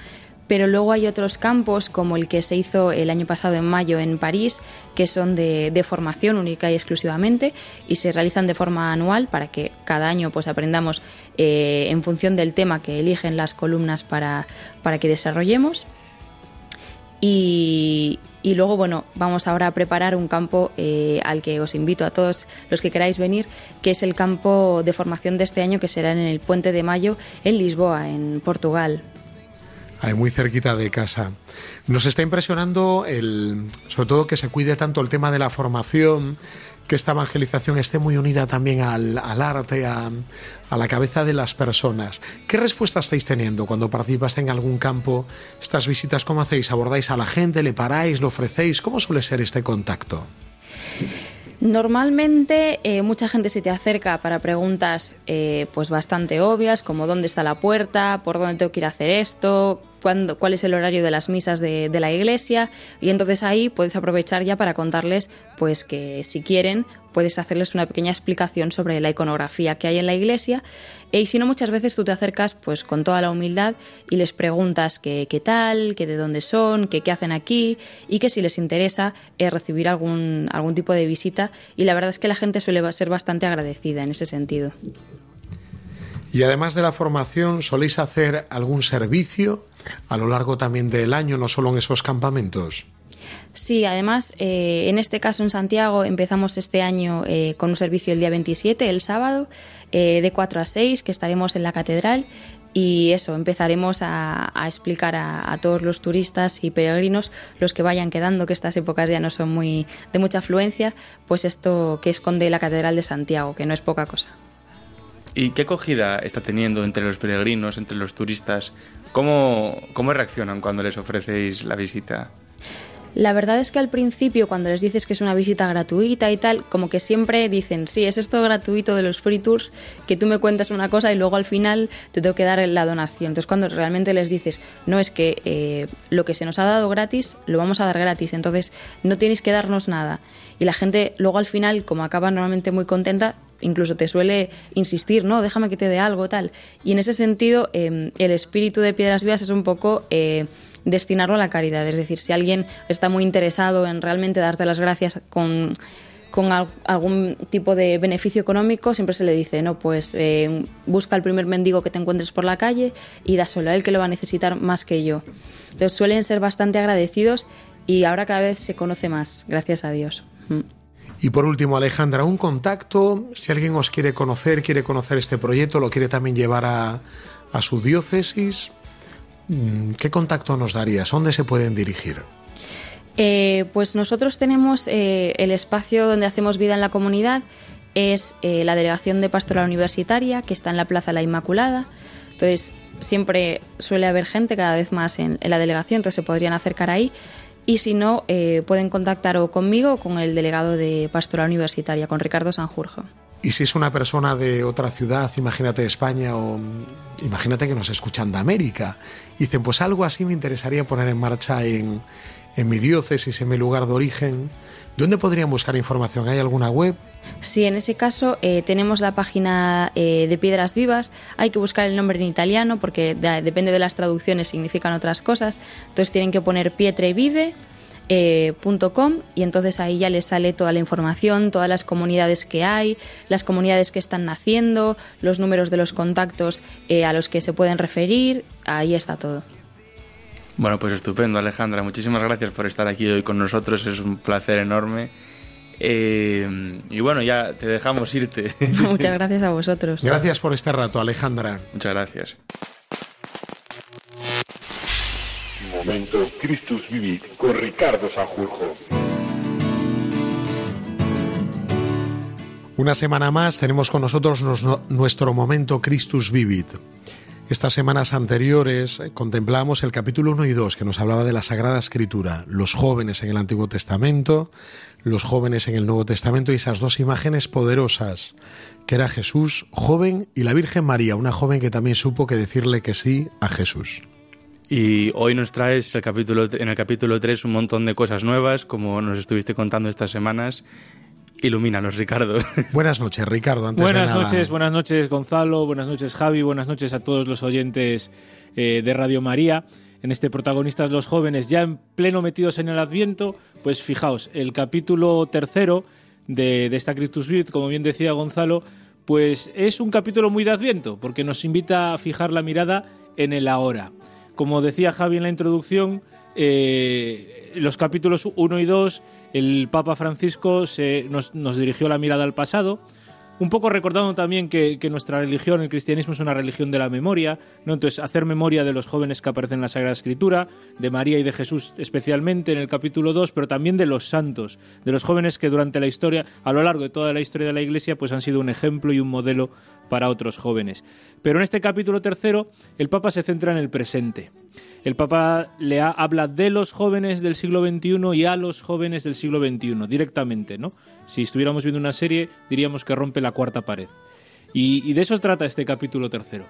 [SPEAKER 6] pero luego hay otros campos como el que se hizo el año pasado en mayo en París, que son de, formación única y exclusivamente y se realizan de forma anual para que cada año pues aprendamos en función del tema que eligen las columnas para, para que desarrollemos. Y, luego, bueno, vamos ahora a preparar un campo eh, al que os invito a todos los que queráis venir, que es el campo de formación de este año que será en el Puente de Mayo en Lisboa, en Portugal
[SPEAKER 1] ahí muy cerquita de casa. Nos está impresionando el, sobre todo que se cuide tanto el tema de la formación, que esta evangelización esté muy unida también al, arte, a, a, la cabeza de las personas. ¿Qué respuesta estáis teniendo cuando participas en algún campo? Estas visitas, ¿cómo hacéis? ¿Abordáis a la gente? ¿Le paráis? ¿Lo ofrecéis? ¿Cómo suele ser este contacto?
[SPEAKER 6] Normalmente eh, mucha gente se te acerca para preguntas eh, pues bastante obvias, como dónde está la puerta, por dónde tengo que ir a hacer esto, cuándo, cuál es el horario de las misas de, de, la iglesia y entonces ahí puedes aprovechar ya para contarles pues que si quieren puedes hacerles una pequeña explicación sobre la iconografía que hay en la iglesia y si no muchas veces tú te acercas pues con toda la humildad y les preguntas qué, tal, qué de dónde son, qué, qué hacen aquí y que si les interesa eh, recibir algún, algún tipo de visita y la verdad es que la gente suele ser bastante agradecida en ese sentido.
[SPEAKER 1] Y además de la formación, ¿soléis hacer algún servicio a lo largo también del año, no solo en esos campamentos?
[SPEAKER 6] Sí, además, eh, en este caso en Santiago empezamos este año eh, con un servicio el día 27, el sábado, eh, de 4 a 6, que estaremos en la catedral. Y eso, empezaremos a, explicar a, a, todos los turistas y peregrinos, los que vayan quedando, que estas épocas ya no son muy de mucha afluencia, pues esto que esconde la Catedral de Santiago, que no es poca cosa.
[SPEAKER 2] ¿Y qué acogida está teniendo entre los peregrinos, entre los turistas? ¿Cómo, cómo reaccionan cuando les ofrecéis la visita?
[SPEAKER 6] La verdad es que al principio, cuando les dices que es una visita gratuita y tal, como que siempre dicen, sí, es esto gratuito de los free tours, que tú me cuentas una cosa y luego al final te tengo que dar la donación. Entonces, cuando realmente les dices, no, es que eh, lo que se nos ha dado gratis, lo vamos a dar gratis, entonces no tienes que darnos nada. Y la gente luego al final, como acaba normalmente muy contenta, incluso te suele insistir, no, déjame que te dé algo, tal. Y en ese sentido, eh, el espíritu de Piedras Vivas es un poco... Eh, destinarlo a la caridad. Es decir, si alguien está muy interesado en realmente darte las gracias con, con algún tipo de beneficio económico, siempre se le dice, no, pues eh, busca el primer mendigo que te encuentres por la calle y dáselo a él que lo va a necesitar más que yo. Entonces suelen ser bastante agradecidos y ahora cada vez se conoce más, gracias a Dios. Mm.
[SPEAKER 1] Y por último, Alejandra, un contacto, si alguien os quiere conocer, quiere conocer este proyecto, lo quiere también llevar a, a su diócesis, ¿qué contacto nos darías? ¿Dónde se pueden dirigir?
[SPEAKER 6] Eh, pues nosotros tenemos eh, el espacio donde hacemos vida en la comunidad, es eh, la Delegación de Pastoral Universitaria, que está en la Plaza La Inmaculada. Entonces, siempre suele haber gente cada vez más en, en la delegación, entonces se podrían acercar ahí. Y si no, pueden contactar o conmigo o con el delegado de Pastoral Universitaria, con Ricardo Sanjurjo.
[SPEAKER 1] Y si es una persona de otra ciudad, imagínate España o imagínate que nos escuchan de América, dicen, pues algo así me interesaría poner en marcha en, mi diócesis, en mi lugar de origen, ¿dónde podrían buscar información? ¿Hay alguna web?
[SPEAKER 6] Sí, en ese caso eh, tenemos la página eh, de Piedras Vivas. Hay que buscar el nombre en italiano porque depende de las traducciones significan otras cosas. Entonces tienen que poner Vive eh, y entonces ahí ya les sale toda la información, todas las comunidades que hay, las comunidades que están naciendo, los números de los contactos eh, a los que se pueden referir, ahí está todo.
[SPEAKER 2] Bueno, pues estupendo Alejandra, muchísimas gracias por estar aquí hoy con nosotros, es un placer enorme. Eh, y bueno, ya te dejamos irte.
[SPEAKER 6] Muchas gracias a vosotros.
[SPEAKER 1] Gracias por este rato, Alejandra.
[SPEAKER 2] Muchas gracias.
[SPEAKER 7] Momento Christus Vivit con Ricardo Sanjurjo.
[SPEAKER 1] Una semana más tenemos con nosotros nuestro momento Christus Vivit. Estas semanas anteriores contemplamos el capítulo 1 y 2 que nos hablaba de la Sagrada Escritura, los jóvenes en el Antiguo Testamento, los jóvenes en el Nuevo Testamento y esas dos imágenes poderosas, que era Jesús joven y la Virgen María, una joven que también supo que decirle que sí a Jesús.
[SPEAKER 2] Y hoy nos traes el capítulo, en el capítulo 3 un montón de cosas nuevas, como nos estuviste contando estas semanas. Ilumínanos, Ricardo.
[SPEAKER 1] Buenas noches, Ricardo. Antes
[SPEAKER 8] buenas
[SPEAKER 1] de nada...
[SPEAKER 8] noches, buenas noches, Gonzalo. Buenas noches, Javi. Buenas noches a todos los oyentes eh, de Radio María. En este Protagonistas los Jóvenes, ya en pleno metidos en el Adviento, pues fijaos, el capítulo tercero de, de esta Christus Vivit, como bien decía Gonzalo, pues es un capítulo muy de Adviento, porque nos invita a fijar la mirada en el ahora. Como decía Javi en la introducción, eh, los capítulos 1 y 2, el Papa Francisco se, nos, nos, dirigió la mirada al pasado, un poco recordando también que, nuestra religión, el cristianismo, es una religión de la memoria, ¿no? Entonces, hacer memoria de los jóvenes que aparecen en la Sagrada Escritura, de María y de Jesús especialmente en el capítulo 2, pero también de los santos, de los jóvenes que durante la historia, a lo largo de toda la historia de la Iglesia, pues han sido un ejemplo y un modelo para otros jóvenes. Pero en este capítulo tercero, el Papa se centra en el presente. El Papa le ha, habla de los jóvenes del siglo XXI y a los jóvenes del siglo XXI, directamente, ¿no? Si estuviéramos viendo una serie, diríamos que rompe la cuarta pared. Y, y de eso trata este capítulo tercero.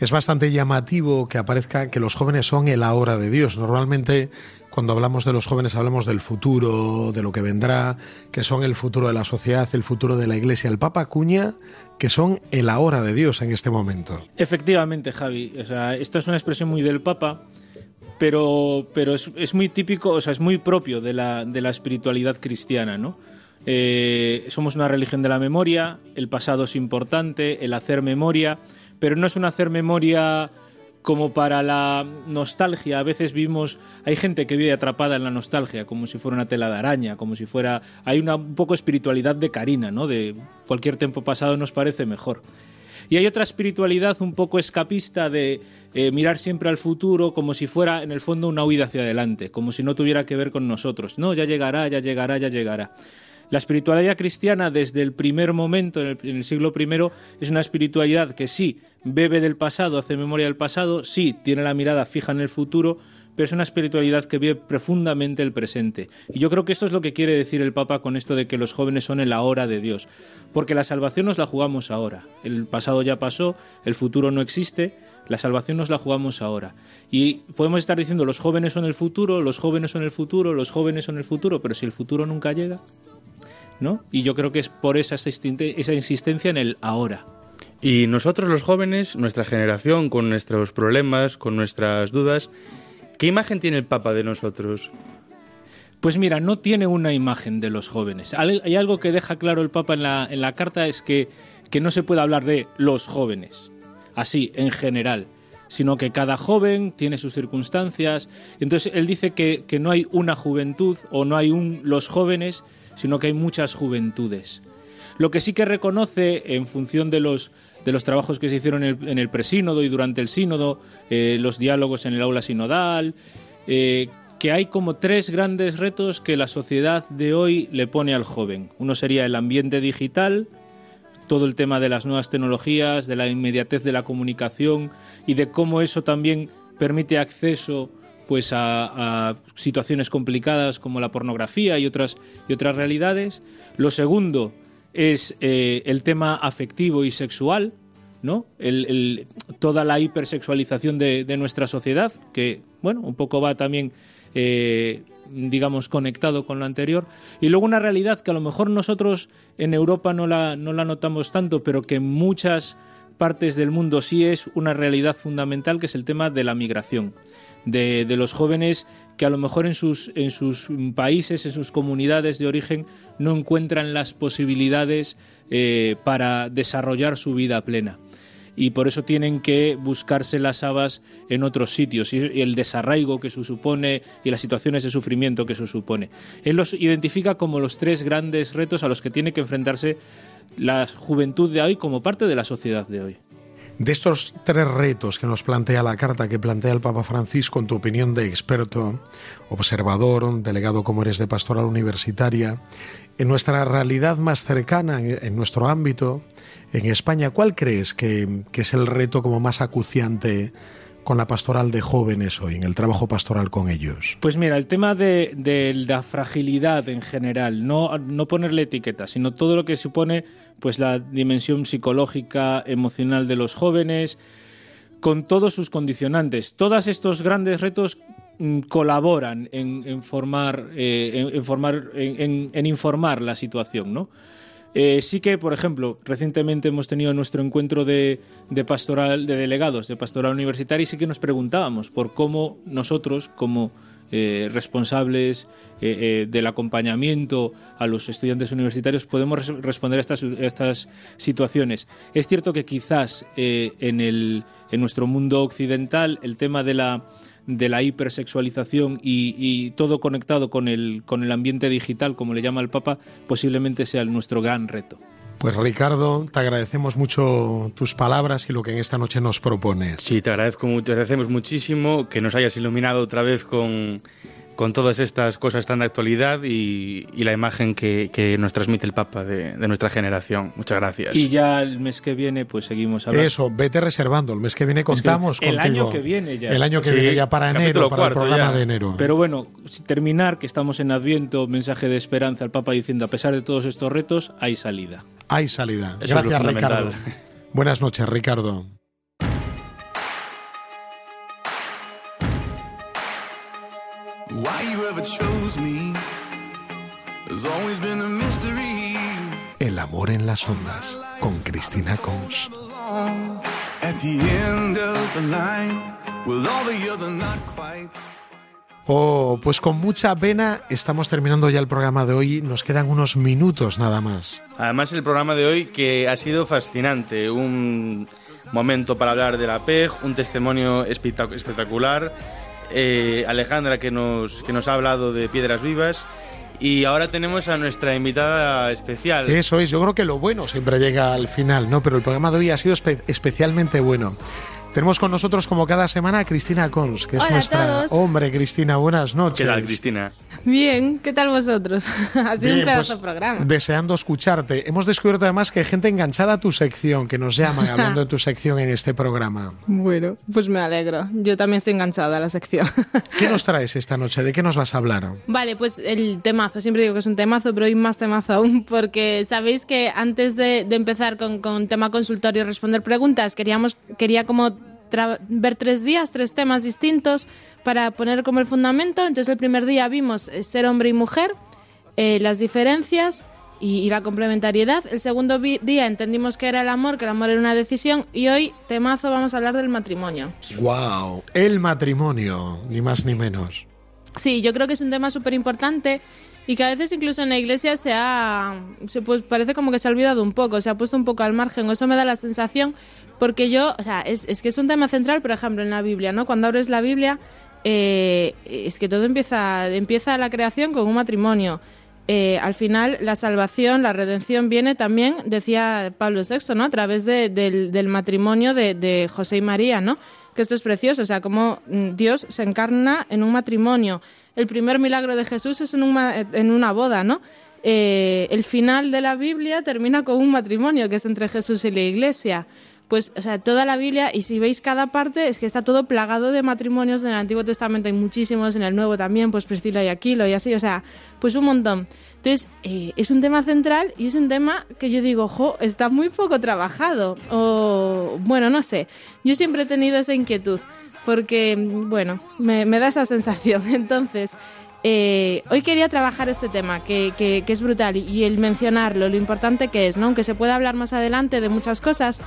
[SPEAKER 1] Es bastante llamativo que aparezca que los jóvenes son el ahora de Dios. Normalmente cuando hablamos de los jóvenes hablamos del futuro, de lo que vendrá, que son el futuro de la sociedad, el futuro de la iglesia. El Papa Acuña, que son el ahora de Dios en este momento.
[SPEAKER 8] Efectivamente, Javi. O sea, esta es una expresión muy del Papa, pero, pero es, es muy típico, o sea, es muy propio de la, de la espiritualidad cristiana, ¿no? Eh, somos una religión de la memoria, el pasado es importante, el hacer memoria, pero no es un hacer memoria como para la nostalgia. A veces vimos, hay gente que vive atrapada en la nostalgia, como si fuera una tela de araña, como si fuera, hay una un poco espiritualidad de Karina, ¿no? De cualquier tiempo pasado nos parece mejor. Y hay otra espiritualidad un poco escapista de eh, mirar siempre al futuro como si fuera en el fondo una huida hacia adelante, como si no tuviera que ver con nosotros. No, ya llegará, ya llegará, ya llegará. La espiritualidad cristiana desde el primer momento, en el, siglo I, es una espiritualidad que sí bebe del pasado, hace memoria del pasado, sí tiene la mirada fija en el futuro, pero es una espiritualidad que vive profundamente el presente. Y yo creo que esto es lo que quiere decir el Papa con esto de que los jóvenes son el ahora de Dios. Porque la salvación nos la jugamos ahora. El pasado ya pasó, el futuro no existe, la salvación nos la jugamos ahora. Y podemos estar diciendo los jóvenes son el futuro, los jóvenes son el futuro, los jóvenes son el futuro, pero si el futuro nunca llega, ¿no? Y yo creo que es por esa, esa insistencia en el ahora.
[SPEAKER 2] Y nosotros los jóvenes, nuestra generación, con nuestros problemas, con nuestras dudas, ¿qué imagen tiene el Papa de nosotros?
[SPEAKER 8] Pues mira, no tiene una imagen de los jóvenes. Hay algo que deja claro el Papa en la, en la carta, es que, que no se puede hablar de los jóvenes, así, en general, sino que cada joven tiene sus circunstancias. Entonces, él dice que, que no hay una juventud o no hay un los jóvenes, sino que hay muchas juventudes. Lo que sí que reconoce, en función de los, de los trabajos que se hicieron en el, presínodo y durante el sínodo, eh, los diálogos en el aula sinodal, eh, que hay como tres grandes retos que la sociedad de hoy le pone al joven. Uno sería el ambiente digital, todo el tema de las nuevas tecnologías, de la inmediatez de la comunicación y de cómo eso también permite acceso pues a, a situaciones complicadas como la pornografía y otras, y otras realidades. Lo segundo es eh, el tema afectivo y sexual, ¿no? El- toda la hipersexualización de, de nuestra sociedad, que, bueno, un poco va también, eh, digamos, conectado con lo anterior. Y luego una realidad que a lo mejor nosotros en Europa no la, no la notamos tanto, pero que en muchas partes del mundo sí es una realidad fundamental, que es el tema de la migración. De, los jóvenes que a lo mejor en sus, en sus países, en sus comunidades de origen, no encuentran las posibilidades eh, para desarrollar su vida plena y por eso tienen que buscarse las habas en otros sitios y el desarraigo que eso supone y las situaciones de sufrimiento que eso supone. Él los identifica como los tres grandes retos a los que tiene que enfrentarse la juventud de hoy como parte de la sociedad de hoy.
[SPEAKER 1] De estos tres retos que nos plantea la carta que plantea el Papa Francisco, en tu opinión de experto, observador, delegado como eres de pastoral universitaria, en nuestra realidad más cercana, en, nuestro ámbito, en España, ¿cuál crees que, es el reto como más acuciante con la pastoral de jóvenes hoy, en el trabajo pastoral con ellos?
[SPEAKER 8] Pues mira, el tema de, de la fragilidad en general, no, no ponerle etiquetas, sino todo lo que supone pues la dimensión psicológica, emocional de los jóvenes, con todos sus condicionantes. Todos estos grandes retos colaboran en, en formar, eh, en, en formar en, en- en informar la situación, ¿no? Eh, sí que, por ejemplo, recientemente hemos tenido nuestro encuentro de, pastoral, de delegados de pastoral universitaria y sí que nos preguntábamos por cómo nosotros, como eh, responsables del acompañamiento a los estudiantes universitarios, podemos res- responder a estas, a estas situaciones. Es cierto que quizás en, el, en nuestro mundo occidental el tema de la de la hipersexualización y, y todo conectado con el, con el ambiente digital, como le llama el Papa, posiblemente sea nuestro gran reto.
[SPEAKER 1] Pues Ricardo, te agradecemos mucho tus palabras y lo que en esta noche nos propones.
[SPEAKER 2] Sí, te agradezco mucho, te agradecemos muchísimo que nos hayas iluminado otra vez con, con todas estas cosas tan de actualidad y, y la imagen que, que nos transmite el Papa de, de nuestra generación. Muchas gracias.
[SPEAKER 8] Y ya el mes que viene, pues seguimos hablando.
[SPEAKER 1] Eso, vete reservando. El mes que viene contamos
[SPEAKER 8] el
[SPEAKER 1] contigo.
[SPEAKER 8] año que viene ya.
[SPEAKER 1] El año que
[SPEAKER 8] Sí,
[SPEAKER 1] viene ya para enero, para el programa
[SPEAKER 8] ya.
[SPEAKER 1] de enero.
[SPEAKER 8] Pero bueno, si terminar, que estamos en Adviento, mensaje de esperanza, el Papa diciendo, a pesar de todos estos retos, hay salida.
[SPEAKER 1] Hay salida.
[SPEAKER 8] Eso es
[SPEAKER 1] Gracias. Ricardo. Buenas noches, Ricardo. El amor en las ondas, con Cristina Cons.
[SPEAKER 9] At the end of the line, with all the other not quite.
[SPEAKER 1] Oh, pues con mucha pena estamos terminando ya el programa de hoy. Nos quedan unos minutos nada más.
[SPEAKER 2] Además, el programa de hoy que ha sido fascinante. Un momento para hablar de la PEG, un testimonio espectac- espectacular. Eh, Alejandra que nos, que nos ha hablado de piedras vivas. Y ahora tenemos a nuestra invitada especial.
[SPEAKER 1] Eso es, yo creo que lo bueno siempre llega al final, ¿no? Pero el programa de hoy ha sido espe- especialmente bueno. Tenemos con nosotros, como cada semana, a Cristina Cons, que es
[SPEAKER 10] Hola a
[SPEAKER 1] nuestra.
[SPEAKER 10] todos.
[SPEAKER 1] Hombre, Cristina, buenas noches.
[SPEAKER 2] ¿Qué tal, Cristina?
[SPEAKER 10] Bien, ¿qué tal vosotros? ha sido
[SPEAKER 1] Bien,
[SPEAKER 10] un pedazo
[SPEAKER 1] pues,
[SPEAKER 10] de programa.
[SPEAKER 1] Deseando escucharte. Hemos descubierto además que hay gente enganchada a tu sección, que nos llaman hablando de tu sección en este programa.
[SPEAKER 10] Bueno, pues me alegro. Yo también estoy enganchada a la sección.
[SPEAKER 1] ¿Qué nos traes esta noche? ¿De qué nos vas a hablar?
[SPEAKER 10] Vale, pues el temazo, siempre digo que es un temazo, pero hoy más temazo aún, porque sabéis que antes de, de empezar con, con tema consultorio y responder preguntas, queríamos, quería como ver tres días, tres temas distintos para poner como el fundamento. Entonces el primer día vimos eh, ser hombre y mujer, eh, las diferencias y, y la complementariedad. El segundo día entendimos que era el amor, que el amor era una decisión y hoy, temazo, vamos a hablar del matrimonio.
[SPEAKER 1] ¡Wow! El matrimonio, ni más ni menos.
[SPEAKER 10] Sí, yo creo que es un tema súper importante y que a veces incluso en la iglesia se ha, se, pues parece como que se ha olvidado un poco, se ha puesto un poco al margen, eso me da la sensación, porque yo, o sea, es, es que es un tema central, por ejemplo, en la Biblia, ¿no? Cuando abres la Biblia, eh, es que todo empieza, empieza la creación con un matrimonio. Eh, al final, la salvación, la redención viene también, decía Pablo VI, ¿no? A través de- del, del matrimonio de, de José y María, ¿no? Que esto es precioso, o sea, como mm, Dios se encarna en un matrimonio. El primer milagro de Jesús es en, un ma- en una boda, ¿no? Eh, el final de la Biblia termina con un matrimonio que es entre Jesús y la Iglesia. Pues, o sea, toda la Biblia, y si veis cada parte, es que está todo plagado de matrimonios. En el Antiguo Testamento hay muchísimos, en el Nuevo también, pues Priscila y Aquilo y así, o sea, pues un montón. Entonces, eh, es un tema central y es un tema que yo digo, jo, está muy poco trabajado. O, bueno, no sé. Yo siempre he tenido esa inquietud, porque, bueno, me, da esa sensación. Entonces, eh, hoy quería trabajar este tema, que, que- que es brutal, y, y el mencionarlo, lo importante que es, ¿no? Aunque se pueda hablar más adelante de muchas cosas,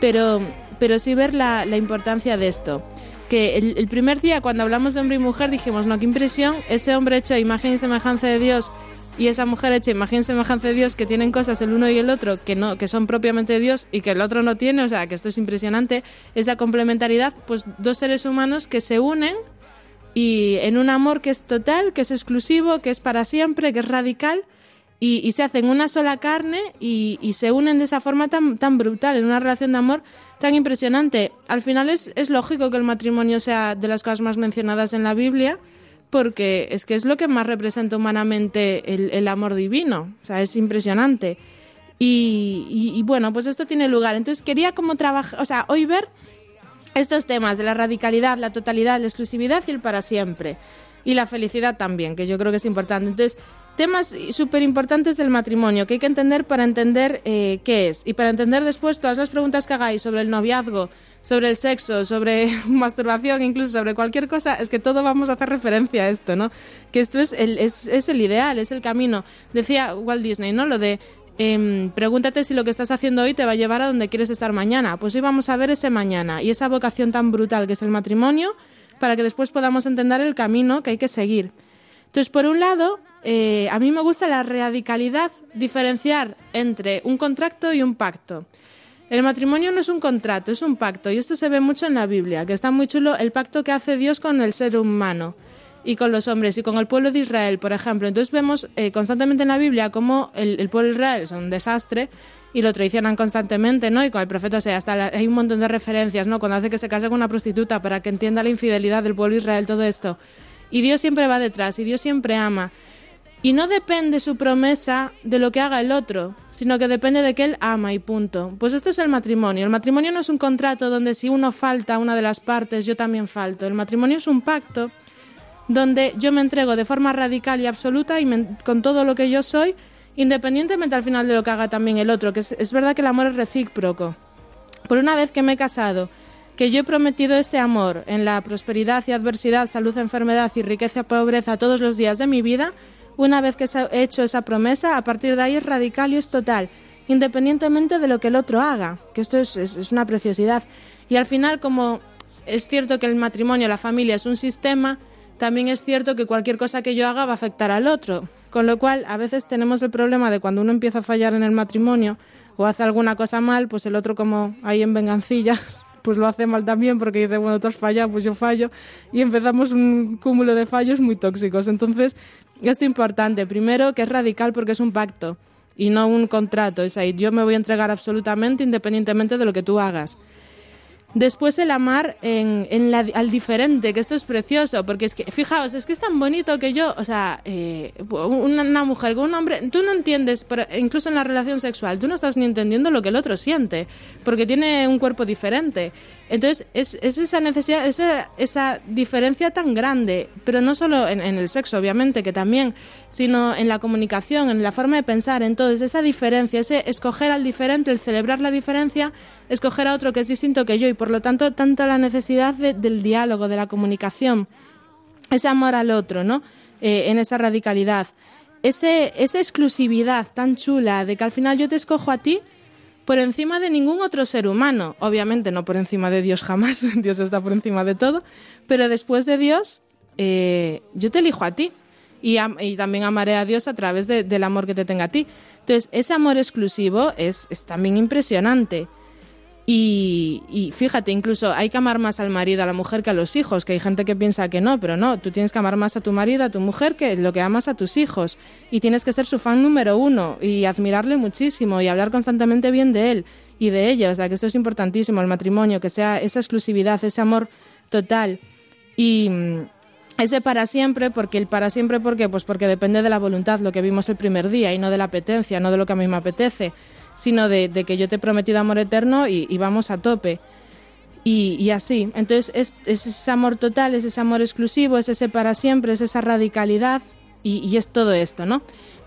[SPEAKER 10] pero, pero sí ver la, la importancia de esto. Que el, el primer día, cuando hablamos de hombre y mujer, dijimos, no, qué impresión, ese hombre hecho a imagen y semejanza de Dios y esa mujer hecha imagen semejanza de Dios, que tienen cosas el uno y el otro que, no, que son propiamente Dios y que el otro no tiene, o sea, que esto es impresionante, esa complementariedad, pues dos seres humanos que se unen y en un amor que es total, que es exclusivo, que es para siempre, que es radical, y, y se hacen una sola carne y, se unen de esa forma tan, brutal, en una relación de amor tan impresionante. Al final es lógico que el matrimonio sea de las cosas más mencionadas en la Biblia, porque es que es lo que más representa humanamente el, amor divino, o sea, es impresionante. Y bueno, pues esto tiene lugar. Entonces quería como trabajar, o sea, hoy ver estos temas de la radicalidad, la totalidad, la exclusividad y el para siempre. Y la felicidad también, que yo creo que es importante. Entonces, temas súper importantes del matrimonio que hay que entender para entender eh, qué es. Y para entender después todas las preguntas que hagáis sobre el noviazgo, sobre el sexo, sobre masturbación, incluso sobre cualquier cosa, es que todo vamos a hacer referencia a esto, ¿no? Que esto es el, es, es el ideal, es el camino. Decía Walt Disney, ¿no? Lo de em, pregúntate si lo que estás haciendo hoy te va a llevar a donde quieres estar mañana. Pues hoy vamos a ver ese mañana y esa vocación tan brutal que es el matrimonio para que después podamos entender el camino que hay que seguir. Entonces, por un lado, eh, a mí me gusta la radicalidad, diferenciar entre un contrato y un pacto. El matrimonio no es un contrato, es un pacto, y esto se ve mucho en la Biblia, que está muy chulo el pacto que hace Dios con el ser humano y con los hombres y con el pueblo de Israel, por ejemplo. Entonces vemos eh, constantemente en la Biblia cómo el, pueblo de Israel es un desastre y lo traicionan constantemente, ¿no? Y con el profeta, o sea, hasta hay un montón de referencias, ¿no? Cuando hace que se case con una prostituta para que entienda la infidelidad del pueblo de Israel, todo esto. Y Dios siempre va detrás y Dios siempre ama. Y no depende su promesa de lo que haga el otro, sino que depende de que él ama y punto. Pues esto es el matrimonio. El matrimonio no es un contrato donde si uno falta una de las partes, yo también falto. El matrimonio es un pacto donde yo me entrego de forma radical y absoluta y con todo lo que yo soy, independientemente al final de lo que haga también el otro, que es, verdad que el amor es recíproco. Por una vez que me he casado, que yo he prometido ese amor en la prosperidad y adversidad, salud, enfermedad y riqueza pobreza todos los días de mi vida, una vez que he hecho esa promesa, a partir de ahí es radical y es total, independientemente de lo que el otro haga, que esto es, es- es una preciosidad. Y al final, como es cierto que el matrimonio, la familia es un sistema, también es cierto que cualquier cosa que yo haga va a afectar al otro. Con lo cual, a veces tenemos el problema de cuando uno empieza a fallar en el matrimonio o hace alguna cosa mal, pues el otro como ahí en vengancilla, pues lo hace mal también porque dice, bueno, tú has fallado, pues yo fallo. Y empezamos un cúmulo de fallos muy tóxicos. Entonces, esto es importante. Primero, que es radical porque es un pacto y no un contrato. Es ahí, yo me voy a entregar absolutamente independientemente de lo que tú hagas. Después el amar en, en la- al diferente, que esto es precioso, porque es que, fijaos, es que es tan bonito que yo, o sea, eh, una, mujer con un hombre, tú no entiendes, pero incluso en la relación sexual, tú no estás ni entendiendo lo que el otro siente, porque tiene un cuerpo diferente. Entonces, es, es esa necesidad, esa, esa diferencia tan grande, pero no solo en, en el sexo, obviamente, que también, sino en la comunicación, en la forma de pensar, entonces esa diferencia, ese escoger al diferente, el celebrar la diferencia, escoger a otro que es distinto que yo y por lo tanto tanta la necesidad de- del diálogo, de la comunicación, ese amor al otro, ¿no? Eh, en esa radicalidad. ese, esa exclusividad tan chula de que al final yo te escojo a ti por encima de ningún otro ser humano. Obviamente no por encima de Dios jamás, Dios está por encima de todo, pero después de Dios, eh, yo te elijo a ti y, am- y también amaré a Dios a través de- del amor que te tenga a ti. Entonces, ese amor exclusivo es, es también impresionante. Y, y fíjate, incluso hay que amar más al marido, a la mujer que a los hijos, que hay gente que piensa que no, pero no, tú tienes que amar más a tu marido, a tu mujer, que lo que amas a tus hijos. Y tienes que ser su fan número uno y admirarle muchísimo y hablar constantemente bien de él y de ella. O sea, que esto es importantísimo, el matrimonio, que sea esa exclusividad, ese amor total. Y mm, ese para siempre, porque el para siempre, ¿por qué? Pues porque depende de la voluntad, lo que vimos el primer día, y no de la apetencia, no de lo que a mí me apetece, sino de, de que yo te he prometido amor eterno y, vamos a tope. Y, así. Entonces es, es ese amor total, es ese amor exclusivo, es ese para siempre, es esa radicalidad y es todo esto, ¿no?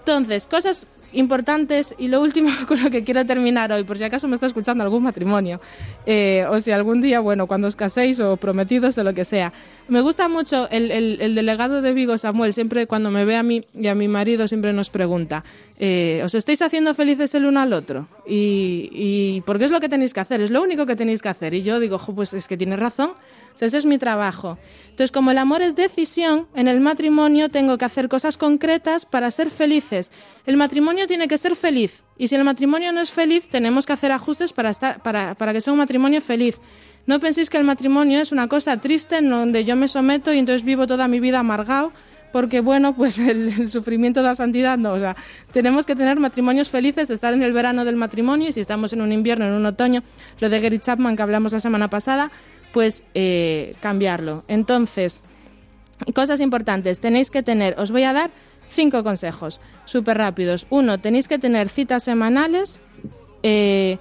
[SPEAKER 10] Entonces, cosas importantes y lo último con lo que quiero terminar hoy, por si acaso me está escuchando algún matrimonio, eh, o si algún día, bueno, cuando os caséis o prometidos o lo que sea. Me gusta mucho el, el- el delegado de Vigo, Samuel, siempre cuando me ve a mí y a mi marido, siempre nos pregunta, eh, ¿os estáis haciendo felices el uno al otro? Y, y porque es lo que tenéis que hacer, es lo único que tenéis que hacer. Y yo digo, "Jo, pues es que tienes razón, ese es mi trabajo. Entonces, como el amor es decisión, en el matrimonio tengo que hacer cosas concretas para ser felices. El matrimonio tiene que ser feliz. Y si el matrimonio no es feliz, tenemos que hacer ajustes para, estar, para, para que sea un matrimonio feliz. No penséis que el matrimonio es una cosa triste en donde yo me someto y entonces vivo toda mi vida amargado porque bueno, pues el, el sufrimiento de la santidad no, o sea, tenemos que tener matrimonios felices, estar en el verano del matrimonio y si estamos en un invierno, en un otoño, lo de Gary Chapman que hablamos la semana pasada, pues cambiarlo. Entonces, cosas importantes, tenéis que tener, os voy a dar cinco consejos súper rápidos. Uno, tenéis que tener citas semanales, eh,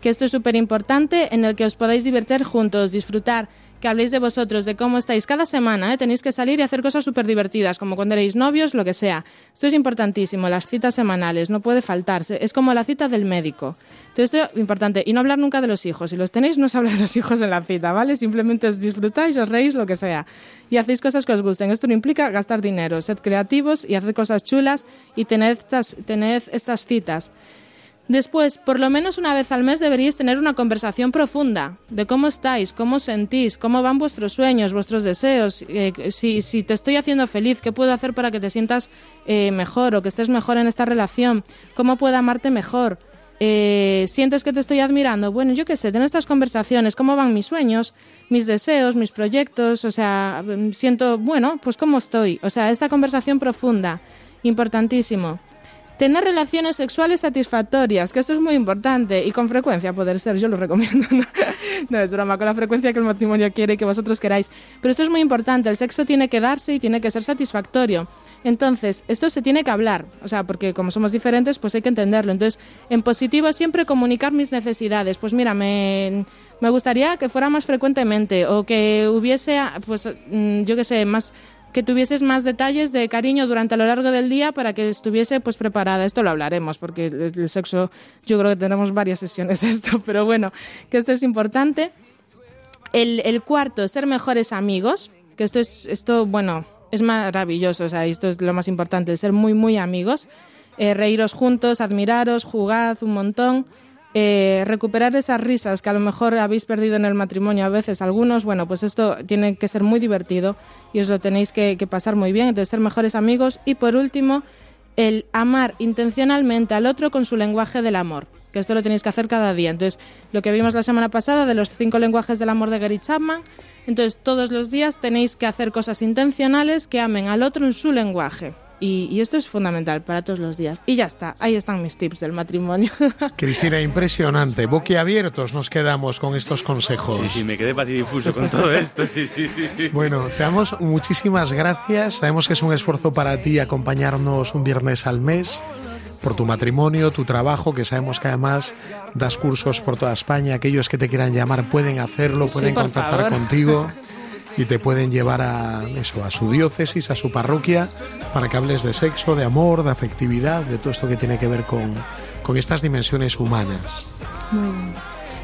[SPEAKER 10] que esto es súper importante, en el que os podáis divertir juntos, disfrutar, que habléis de vosotros, de cómo estáis cada semana, ¿eh? tenéis que salir y hacer cosas súper divertidas, como cuando erais novios, lo que sea. Esto es importantísimo, las citas semanales, no puede faltarse, es como la cita del médico. Esto es importante. Y no hablar nunca de los hijos. Si los tenéis, no os habla de los hijos en la cita, ¿vale? Simplemente os disfrutáis, os reís, lo que sea. Y hacéis cosas que os gusten. Esto no implica gastar dinero. Sed creativos y haced cosas chulas y tened estas, tened estas citas. Después, por lo menos una vez al mes deberíais tener una conversación profunda de cómo estáis, cómo sentís, cómo van vuestros sueños, vuestros deseos, eh, si, si te estoy haciendo feliz, qué puedo hacer para que te sientas eh, mejor o que estés mejor en esta relación, cómo puedo amarte mejor. Eh, ¿Sientes que te estoy admirando? Bueno, yo qué sé, tener estas conversaciones, cómo van mis sueños, mis deseos, mis proyectos, o sea, siento, bueno, pues cómo estoy. O sea, esta conversación profunda, importantísimo. Tener relaciones sexuales satisfactorias, que esto es muy importante y con frecuencia poder ser, yo lo recomiendo. No, es broma, con la frecuencia que el matrimonio quiere y que vosotros queráis. Pero esto es muy importante, el sexo tiene que darse y tiene que ser satisfactorio. Entonces, esto se tiene que hablar, o sea, porque como somos diferentes, pues hay que entenderlo. Entonces, en positivo siempre comunicar mis necesidades. Pues mira, me, me gustaría que fuera más frecuentemente o que hubiese, pues, mm, yo qué sé, más que tuvieses más detalles de cariño durante lo largo del día para que estuviese pues preparada. Esto lo hablaremos porque el, sexo yo creo que tenemos varias sesiones de esto, pero bueno, que esto es importante. El, el cuarto, ser mejores amigos, que esto es esto bueno, es maravilloso, o sea, esto es lo más importante, ser muy muy amigos, eh, reíros juntos, admiraros, jugad un montón. Eh, recuperar esas risas que a lo mejor habéis perdido en el matrimonio a veces algunos, bueno, pues esto tiene que ser muy divertido y os lo tenéis que, que pasar muy bien, entonces ser mejores amigos y por último el amar intencionalmente al otro con su lenguaje del amor, que esto lo tenéis que hacer cada día. Entonces, lo que vimos la semana pasada de los cinco lenguajes del amor de Gary Chapman, entonces todos los días tenéis que hacer cosas intencionales que amen al otro en su lenguaje. Y, y esto es fundamental para todos los días. Y ya está, ahí están mis tips del matrimonio.
[SPEAKER 1] Cristina, impresionante. Boquiabiertos nos quedamos con estos consejos.
[SPEAKER 2] Sí, sí, me quedé patidifuso con todo esto. Sí, sí, sí.
[SPEAKER 1] Bueno, te damos muchísimas gracias. Sabemos que es un esfuerzo para ti acompañarnos un viernes al mes por tu matrimonio, tu trabajo, que sabemos que además das cursos por toda España. Aquellos que te quieran llamar pueden hacerlo, pueden contactar
[SPEAKER 10] favor.
[SPEAKER 1] contigo y te pueden llevar a eso, a su diócesis, a su parroquia, para que hables de sexo, de amor, de afectividad, de todo esto que tiene que ver con, con estas dimensiones humanas.
[SPEAKER 10] Muy bien.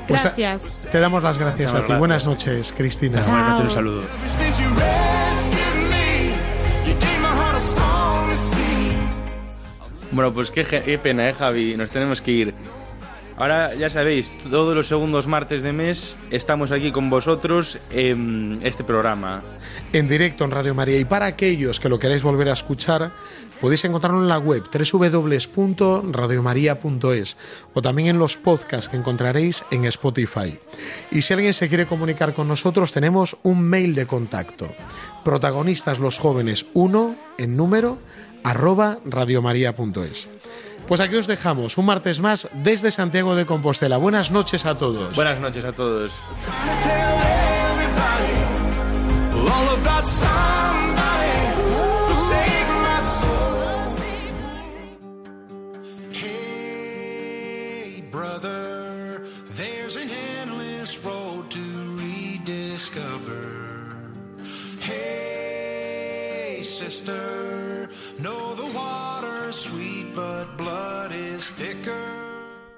[SPEAKER 1] Pues te-
[SPEAKER 10] Gracias.
[SPEAKER 1] Te damos las gracias
[SPEAKER 2] Muchas
[SPEAKER 1] a ti. Buenas noches, Cristina.
[SPEAKER 2] Buenas noches, un saludo.
[SPEAKER 9] Bueno, pues qué, qué pena, ¿eh, Javi? Nos tenemos que ir. Ahora ya sabéis, todos los segundos martes de mes estamos aquí con vosotros en este programa.
[SPEAKER 1] En directo en Radio María. Y para aquellos que lo queráis volver a escuchar, podéis encontrarlo en la web www.radiomaria.es o también en los podcasts que encontraréis en Spotify. Y si alguien se quiere comunicar con nosotros, tenemos un mail de contacto. Protagonistas los jóvenes 1 en número arroba radiomaria.es. Pues aquí os dejamos un martes más desde Santiago de Compostela. Buenas noches a todos.
[SPEAKER 9] Buenas noches a todos.